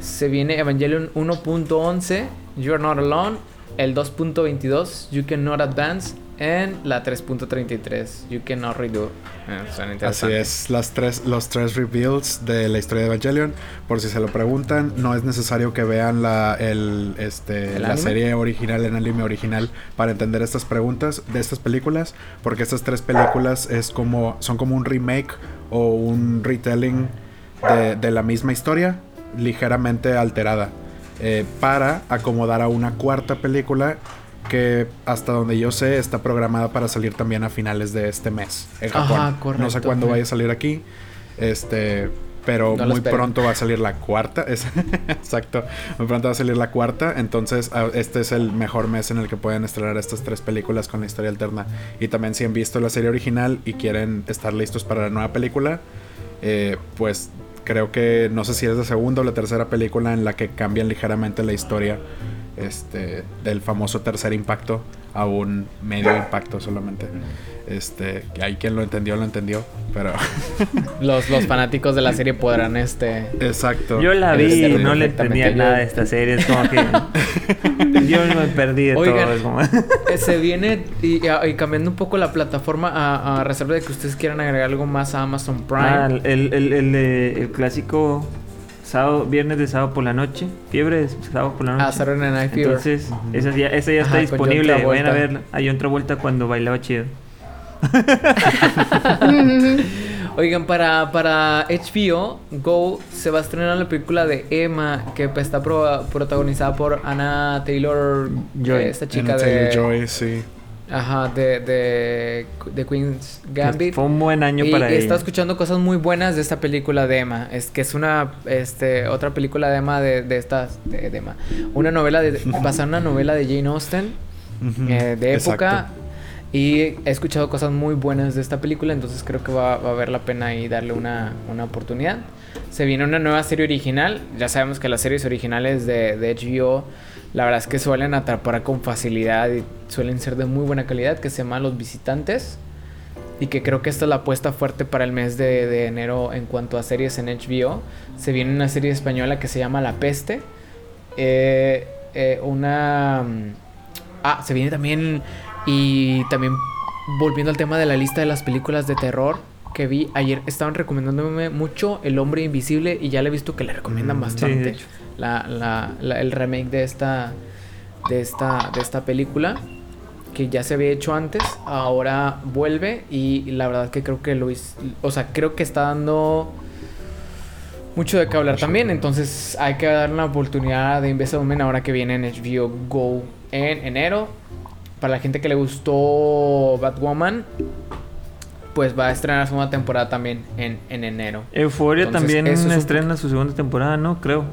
A: Se viene Evangelion 1.11, You're Not Alone, el 2.22, You Cannot Advance, en la 3.33, You Cannot Redo.
D: Eh, Así es, las tres, los tres reveals de la historia de Evangelion. Por si se lo preguntan, no es necesario que vean la, el, este, la serie original, el anime original, para entender estas preguntas de estas películas. Porque estas tres películas es como, son como un remake o un retelling de, de la misma historia, ligeramente alterada. Eh, para acomodar a una cuarta película que hasta donde yo sé está programada para salir también a finales de este mes en Japón. no sé cuándo vaya a salir aquí. Este, pero muy pronto va a salir la cuarta. <laughs> exacto. Muy pronto va a salir la cuarta. Entonces, este es el mejor mes en el que pueden estrenar estas tres películas con la historia alterna. Y también, si han visto la serie original y quieren estar listos para la nueva película, eh, pues creo que no sé si es la segunda o la tercera película en la que cambian ligeramente la historia este, del famoso tercer impacto a un medio impacto solamente. Este, que hay quien lo entendió, lo entendió, pero... <laughs>
A: los, los fanáticos de la serie podrán, este...
D: Exacto.
B: Yo la vi y no le entendía nada de esta serie, es como que... <laughs> yo me perdí de todo.
A: Eh, <laughs> se viene, y, cambiando un poco la plataforma, a, reserva de que ustedes quieran agregar algo más a Amazon Prime. Ah,
B: el, el, el, el clásico sábado, viernes de sábado por la noche. Fiebre de sábado por la noche.
A: Ah, Saturday Night
B: Fever. Entonces, esa ya, esa ya está disponible. Vayan a ver. Hay otra vuelta cuando bailaba chido. <laughs>
A: Oigan, para, para HBO Go se va a estrenar la película de Emma, que está protagonizada por Anna Taylor
B: Joy.
A: Esta chica de.
D: Joy, sí.
A: Ajá, de, de, de Queen's Gambit.
B: Fue un buen año para
A: ella. Y está escuchando cosas muy buenas de esta película de Emma. Es que es una, este, otra película de Emma de, de estas, de, Emma. Una novela, de, basada en una novela de Jane Austen, eh, de época. Y he escuchado cosas muy buenas de esta película, entonces creo que va, a valer la pena ahí darle una, una, oportunidad. Se viene una nueva serie original. Ya sabemos que las series originales de, de HBO la verdad es que suelen atrapar con facilidad y suelen ser de muy buena calidad, que se llama Los Visitantes. Y que creo que esta es la apuesta fuerte para el mes de, enero en cuanto a series en HBO. Se viene una serie española que se llama La Peste. Eh, eh, una... Mm, ah, se viene también... Y también volviendo al tema de la lista de las películas de terror que vi ayer, estaban recomendándome mucho El Hombre Invisible y ya le he visto que le recomiendan mm, bastante. la, la, el remake de esta, de, esta, de esta película que ya se había hecho antes, ahora vuelve y la verdad que creo que Luis, o sea, creo que está dando mucho de qué hablar también, entonces hay que dar una oportunidad de Invisible ahora que viene en HBO Go en enero. Para la gente que le gustó Batwoman, pues va a estrenar su segunda temporada también en, en enero.
B: Euforia también estrena su segunda temporada, ¿no? Creo.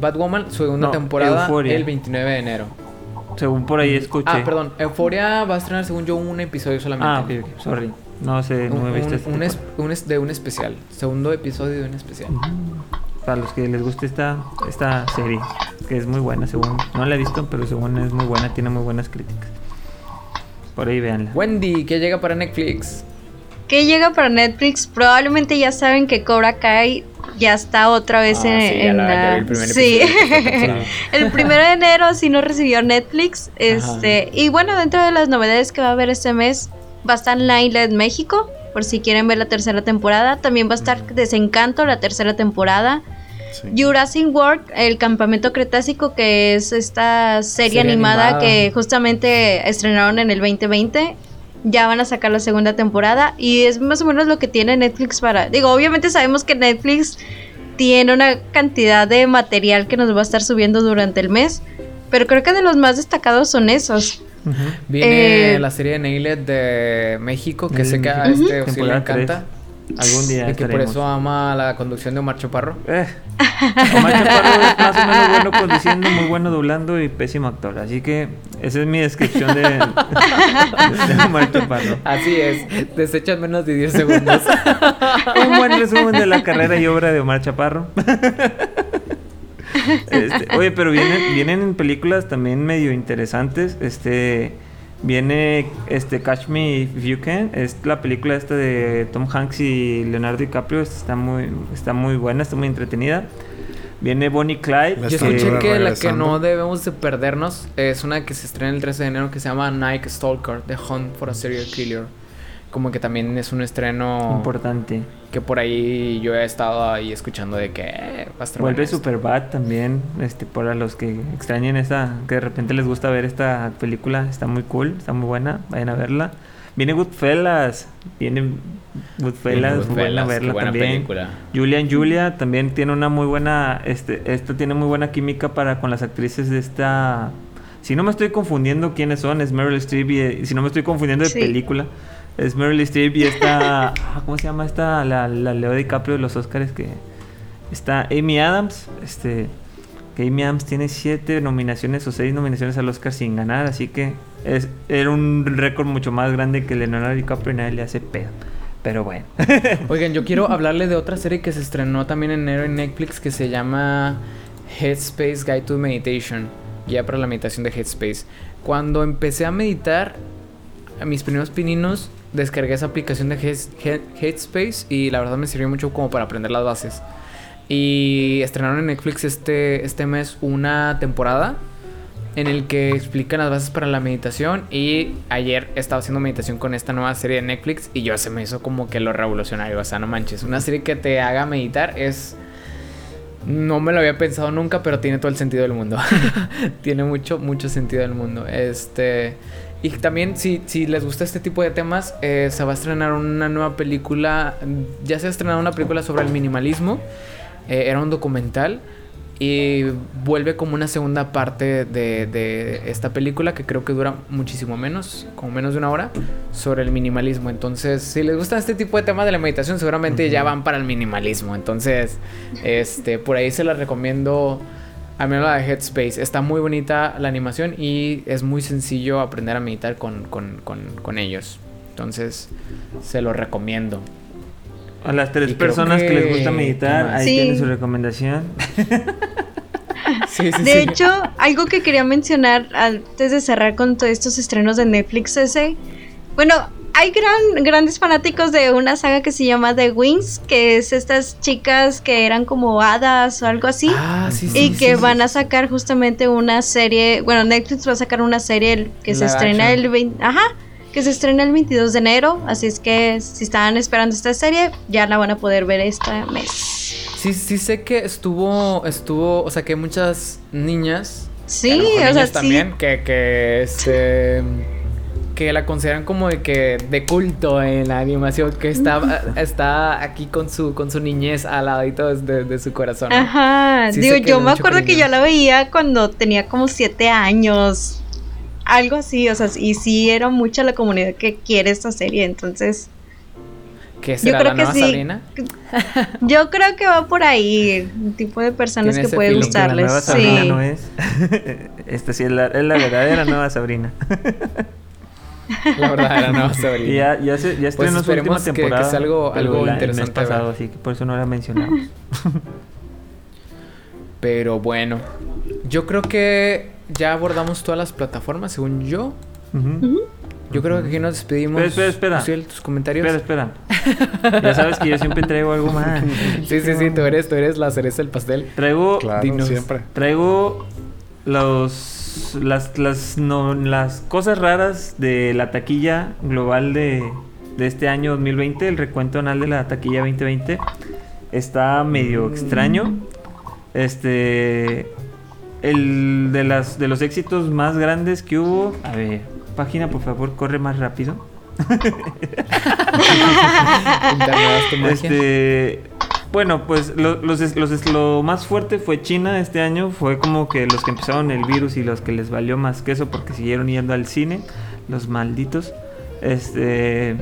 A: Batwoman, su segunda temporada, el 29 de enero.
B: Según por ahí escuché.
A: Ah, perdón. Euphoria va a estrenar, según yo, un episodio solamente.
B: Ah, ok, sorry. No sé, no he visto
A: un, este un, de un especial. Segundo episodio de un especial.
B: Para los que les guste esta, esta serie, que es muy buena, según. No la he visto, pero según es muy buena, tiene muy buenas críticas. Por ahí véanla.
A: Wendy, ¿qué llega para Netflix?
C: ¿Qué llega para Netflix? Probablemente ya saben que Cobra Kai ya está otra vez ah, en, la, el sí. <laughs> el primero de enero sí no recibió Netflix este y bueno dentro de las novedades que va a haber este mes va a estar Linelet México por si quieren ver la tercera temporada. También va a estar Desencanto la tercera temporada. Jurassic World, el campamento cretácico, que es esta serie, animada, que justamente estrenaron en el 2020 ya van a sacar la segunda temporada y es más o menos lo que tiene Netflix para... Digo, obviamente sabemos que Netflix tiene una cantidad de material que nos va a estar subiendo durante el mes, pero creo que de los más destacados son esos.
A: Viene eh, la serie de Nailed de México, que sé que a este sí le encanta.
B: Algún día.
A: Y que por eso ama la conducción de Omar Chaparro.
B: Eh. Omar Chaparro es más o menos bueno conduciendo, muy bueno doblando y pésimo actor. Así que esa es mi descripción de, de
A: Omar Chaparro. Así es. Desecha menos de 10 segundos. <laughs>
B: Un buen resumen de la carrera y obra de Omar Chaparro. <laughs> Este, oye, pero vienen, vienen películas también medio interesantes. Este. Viene este Catch Me If You Can, es la película esta de Tom Hanks y Leonardo DiCaprio, está muy, está muy buena, está muy entretenida. Viene Bonnie Clyde.
A: Yo escuché que la que no debemos de perdernos es una que se estrena el 13 de enero que se llama Nike Stalker, The Hunt for a Serial Killer como que también es un estreno
B: importante.
A: Que por ahí yo he estado ahí escuchando de que eh,
B: va a estar Vuelve Superbad también, este, para los que extrañen esa, que de repente les gusta ver esta película, está muy cool, está muy buena, vayan a verla. Viene Goodfellas, viene Goodfellas, Good buena verla también. Película. Julian Julia también tiene una muy buena, este, esta tiene muy buena química para con las actrices de esta si no me estoy confundiendo quiénes son, es Meryl Streep y, si no me estoy confundiendo de película, es Meryl Streep y está. Ah, ¿Cómo se llama esta? La, la Leo DiCaprio de los Oscars que. Está Amy Adams. Este. Que Amy Adams tiene siete nominaciones o seis nominaciones al Oscar sin ganar. Así que es, era un récord mucho más grande que Leonardo DiCaprio y nadie le hace pedo. Pero bueno. <laughs>
A: Oigan, yo quiero <laughs> hablarle de otra serie que se estrenó también en enero en Netflix que se llama Headspace Guide to Meditation. Guía para la meditación de Headspace. Cuando empecé a meditar, a mis primeros pininos descargué esa aplicación de Headspace y la verdad me sirvió mucho como para aprender las bases. Y estrenaron en Netflix este, este mes una temporada en el que explican las bases para la meditación y ayer estaba haciendo meditación con esta nueva serie de Netflix y yo se me hizo como que lo revolucionario, o sea, no manches, una serie que te haga meditar es no me lo había pensado nunca, pero tiene todo el sentido del mundo. <laughs> tiene mucho mucho sentido del mundo. Este y también, si, si les gusta este tipo de temas, eh, se va a estrenar una nueva película. Ya se ha estrenado una película sobre el minimalismo. Eh, era un documental. Y vuelve como una segunda parte de, esta película que creo que dura muchísimo menos, como menos de una hora, sobre el minimalismo. Entonces, si les gusta este tipo de temas de la meditación, seguramente ya van para el minimalismo. Entonces, este, por ahí se la recomiendo. A mí la de Headspace. Está muy bonita la animación y es muy sencillo aprender a meditar con, con ellos. Entonces, se lo recomiendo.
B: A las tres personas que... les gusta meditar, ahí tienen su recomendación. <laughs>
C: de hecho, algo que quería mencionar antes de cerrar con todos estos estrenos de Netflix ese, bueno, hay gran, grandes fanáticos de una saga que se llama The Wings, que es estas chicas que eran como hadas o algo así. Ah, y que van a sacar justamente una serie, bueno, Netflix va a sacar una serie que se estrena el 20, ajá, que se estrena el 22 de enero, así es que si estaban esperando esta serie, ya la van a poder ver este mes.
A: Sí, sí sé que estuvo, estuvo, o sea, que muchas niñas,
C: sí, o sea,
A: también, que, que este, que la consideran como de que de culto en la animación, que está, está aquí con su, con su niñez al ladito de, de su corazón.
C: Ajá, digo, yo me acuerdo que yo la veía cuando tenía como siete años algo así, o sea, y sí era mucha la comunidad que quiere esta serie, entonces...
A: ¿Qué será yo creo la nueva Sabrina? <laughs>
C: Yo creo que va por ahí, un tipo de personas que puede gustarles. La nueva Sabrina no es. <laughs>
B: Esta sí es la, es la verdadera nueva Sabrina. <laughs> <laughs>
A: la verdadera nueva Sabrina.
B: Y ya, ya, se, ya pues estrenó su última temporada.
A: Que, que sea algo, algo interesante.
B: El pasado, así que por eso no la mencionamos. <laughs>
A: Pero bueno, yo creo que ya abordamos todas las plataformas, según yo. Yo creo que aquí nos despedimos.
B: Espera, espera,
A: espera. tus comentarios.
B: Espera, espera. ya sabes que yo siempre traigo algo más. <laughs>
A: sí, sí, sí, tú eres, tú eres la cereza del pastel.
B: Traigo. siempre. Traigo los. Las, las, no, las cosas raras de la taquilla global de, de este año 2020, el recuento anual de la taquilla 2020. Está medio extraño. Este el de las de los éxitos más grandes que hubo. A ver, página, por favor, corre más rápido. <laughs> <laughs> este, bueno, pues lo, los, lo más fuerte fue China este año. Fue como que los que empezaron el virus y los que les valió más que eso porque siguieron yendo al cine. Los malditos. Este.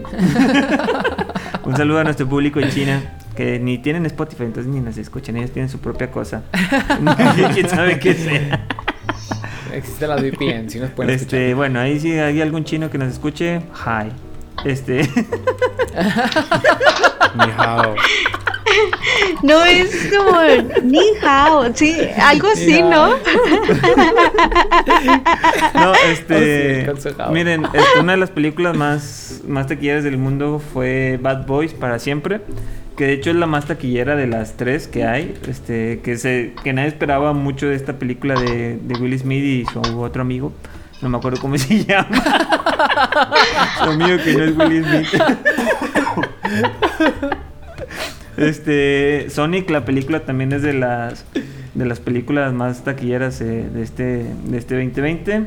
B: <laughs> Un saludo a nuestro público en China que ni tienen Spotify, entonces ni nos escuchan, ellos tienen su propia cosa. <laughs> ¿Quién sabe qué sea?
A: Existe la VPN, si nos pueden
B: este, Bueno, ahí si hay algún chino que nos escuche, hi. Este. <laughs>
D: Ni hao. <laughs>
C: No es como ni hao, sí, algo así, ¿no?
B: No, este. Oh, miren, este, una de las películas más, más taquilleras del mundo fue Bad Boys para siempre que de hecho es la más taquillera de las tres que hay, este, que se, que nadie esperaba mucho de esta película de, de Will Smith y su otro amigo, no me acuerdo cómo <laughs> se llama, su amigo que no es Will Smith. Este, Sonic, la película también es de las de las películas más taquilleras eh, de este de este 2020.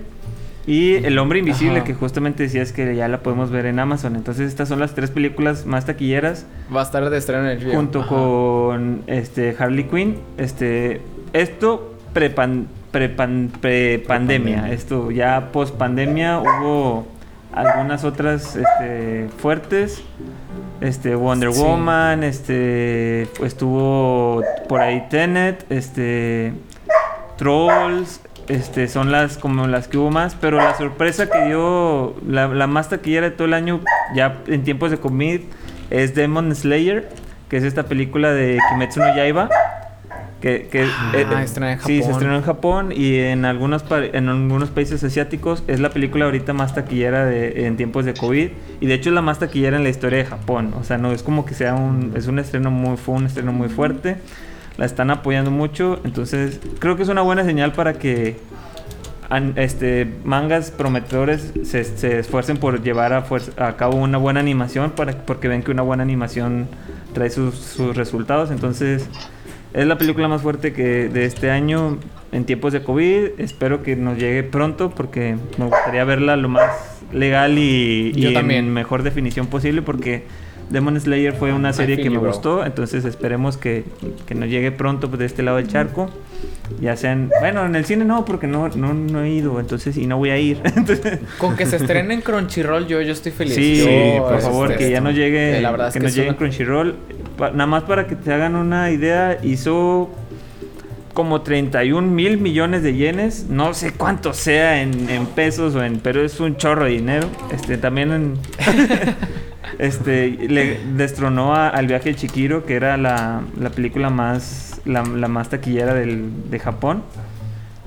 B: Y El Hombre Invisible, que justamente decías que ya la podemos ver en Amazon. Entonces, estas son las tres películas más taquilleras.
A: Va a estar de estreno en el
B: Junto con este, Harley Quinn. Este, esto pre-pandemia. esto ya post-pandemia hubo algunas otras este, fuertes. Este, Wonder Woman, este, estuvo por ahí Tenet, este, Trolls, este, son las como las que hubo más, pero la sorpresa que dio la, la más taquillera de todo el año, ya en tiempos de COVID, es Demon Slayer, que es esta película de Kimetsu no Yaiba. Que, que
A: ah, eh, en Japón.
B: Sí, se estrenó en Japón y en algunos, en algunos países asiáticos. Es la película ahorita más taquillera de, en tiempos de COVID. Y de hecho es la más taquillera en la historia de Japón. O sea, no es como que sea un... Es un estreno muy... Fue un estreno muy fuerte la están apoyando mucho. Entonces, creo que es una buena señal para que este, mangas prometedores se, esfuercen por llevar a, a, cabo una buena animación para, porque ven que una buena animación trae sus, resultados. Entonces, es la película más fuerte que de este año en tiempos de COVID. Espero que nos llegue pronto porque me gustaría verla lo más legal y, y en mejor definición posible porque Demon Slayer fue una serie que me gustó, entonces esperemos que, que nos llegue pronto de este lado del charco. Ya sean, bueno, en el cine no, porque no, no, no he ido, entonces, y no voy a ir. <laughs>
A: Con que se estrene en Crunchyroll, yo, yo estoy feliz.
B: Sí, por favor, que ya no llegue, la verdad que, que nos llegue en Crunchyroll. Nada más para que te hagan una idea, hizo como 31 mil millones de yenes. No sé cuánto sea en, en, pesos o en. Pero es un chorro de dinero. Este, también en. <laughs> este, le destronó al viaje de Chikiro, que era la, la película más. La, la, más taquillera del, de Japón.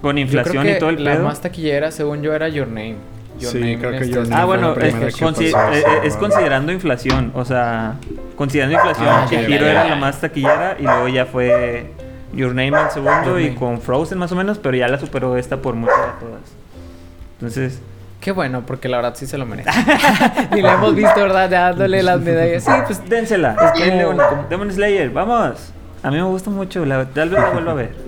B: Con inflación y todo el
A: La más taquillera, según yo, era Your Name.
D: Sí, creo que este, Your
B: Name Ah, bueno, es, eh, es, considerando inflación. O sea, considerando inflación, ah, Chihiro era la más taquillera y luego ya fue Your Name el segundo y con Frozen más o menos, pero ya la superó esta por mucho de todas. Entonces...
A: Qué bueno, porque la verdad sí se lo merece. <laughs> y la hemos visto, ¿verdad? Dándole las medallas. Sí, pues
B: dénsela. Es Demon Slayer, vamos. A mí me gusta mucho, la, tal vez la vuelva a ver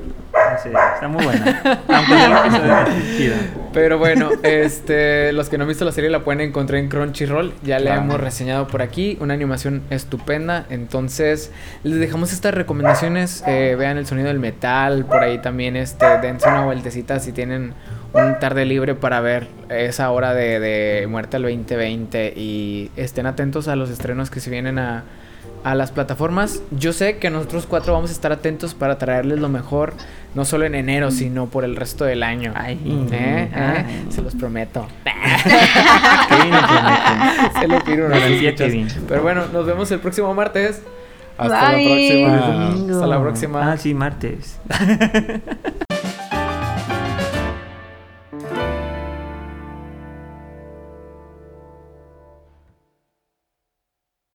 B: está muy buena. <laughs> <laughs>
A: Pero bueno, este, los que no han visto la serie la pueden encontrar en Crunchyroll. Ya la hemos reseñado por aquí. Una animación estupenda. Entonces, les dejamos estas recomendaciones. Eh, vean el sonido del metal. Por ahí también este, dense una vueltecita si tienen un tarde libre para ver esa hora de, de Muerte al 2020. Y estén atentos a los estrenos que se vienen a a las plataformas. Yo sé que nosotros cuatro vamos a estar atentos para traerles lo mejor, no solo en enero, sino por el resto del año. Ay, ¿Eh? ¿Eh? Se los prometo. <laughs> Se lo pido una Pero bueno, nos vemos el próximo martes.
D: Hasta la próxima.
A: Hasta la próxima.
B: Ah, sí, martes. <laughs>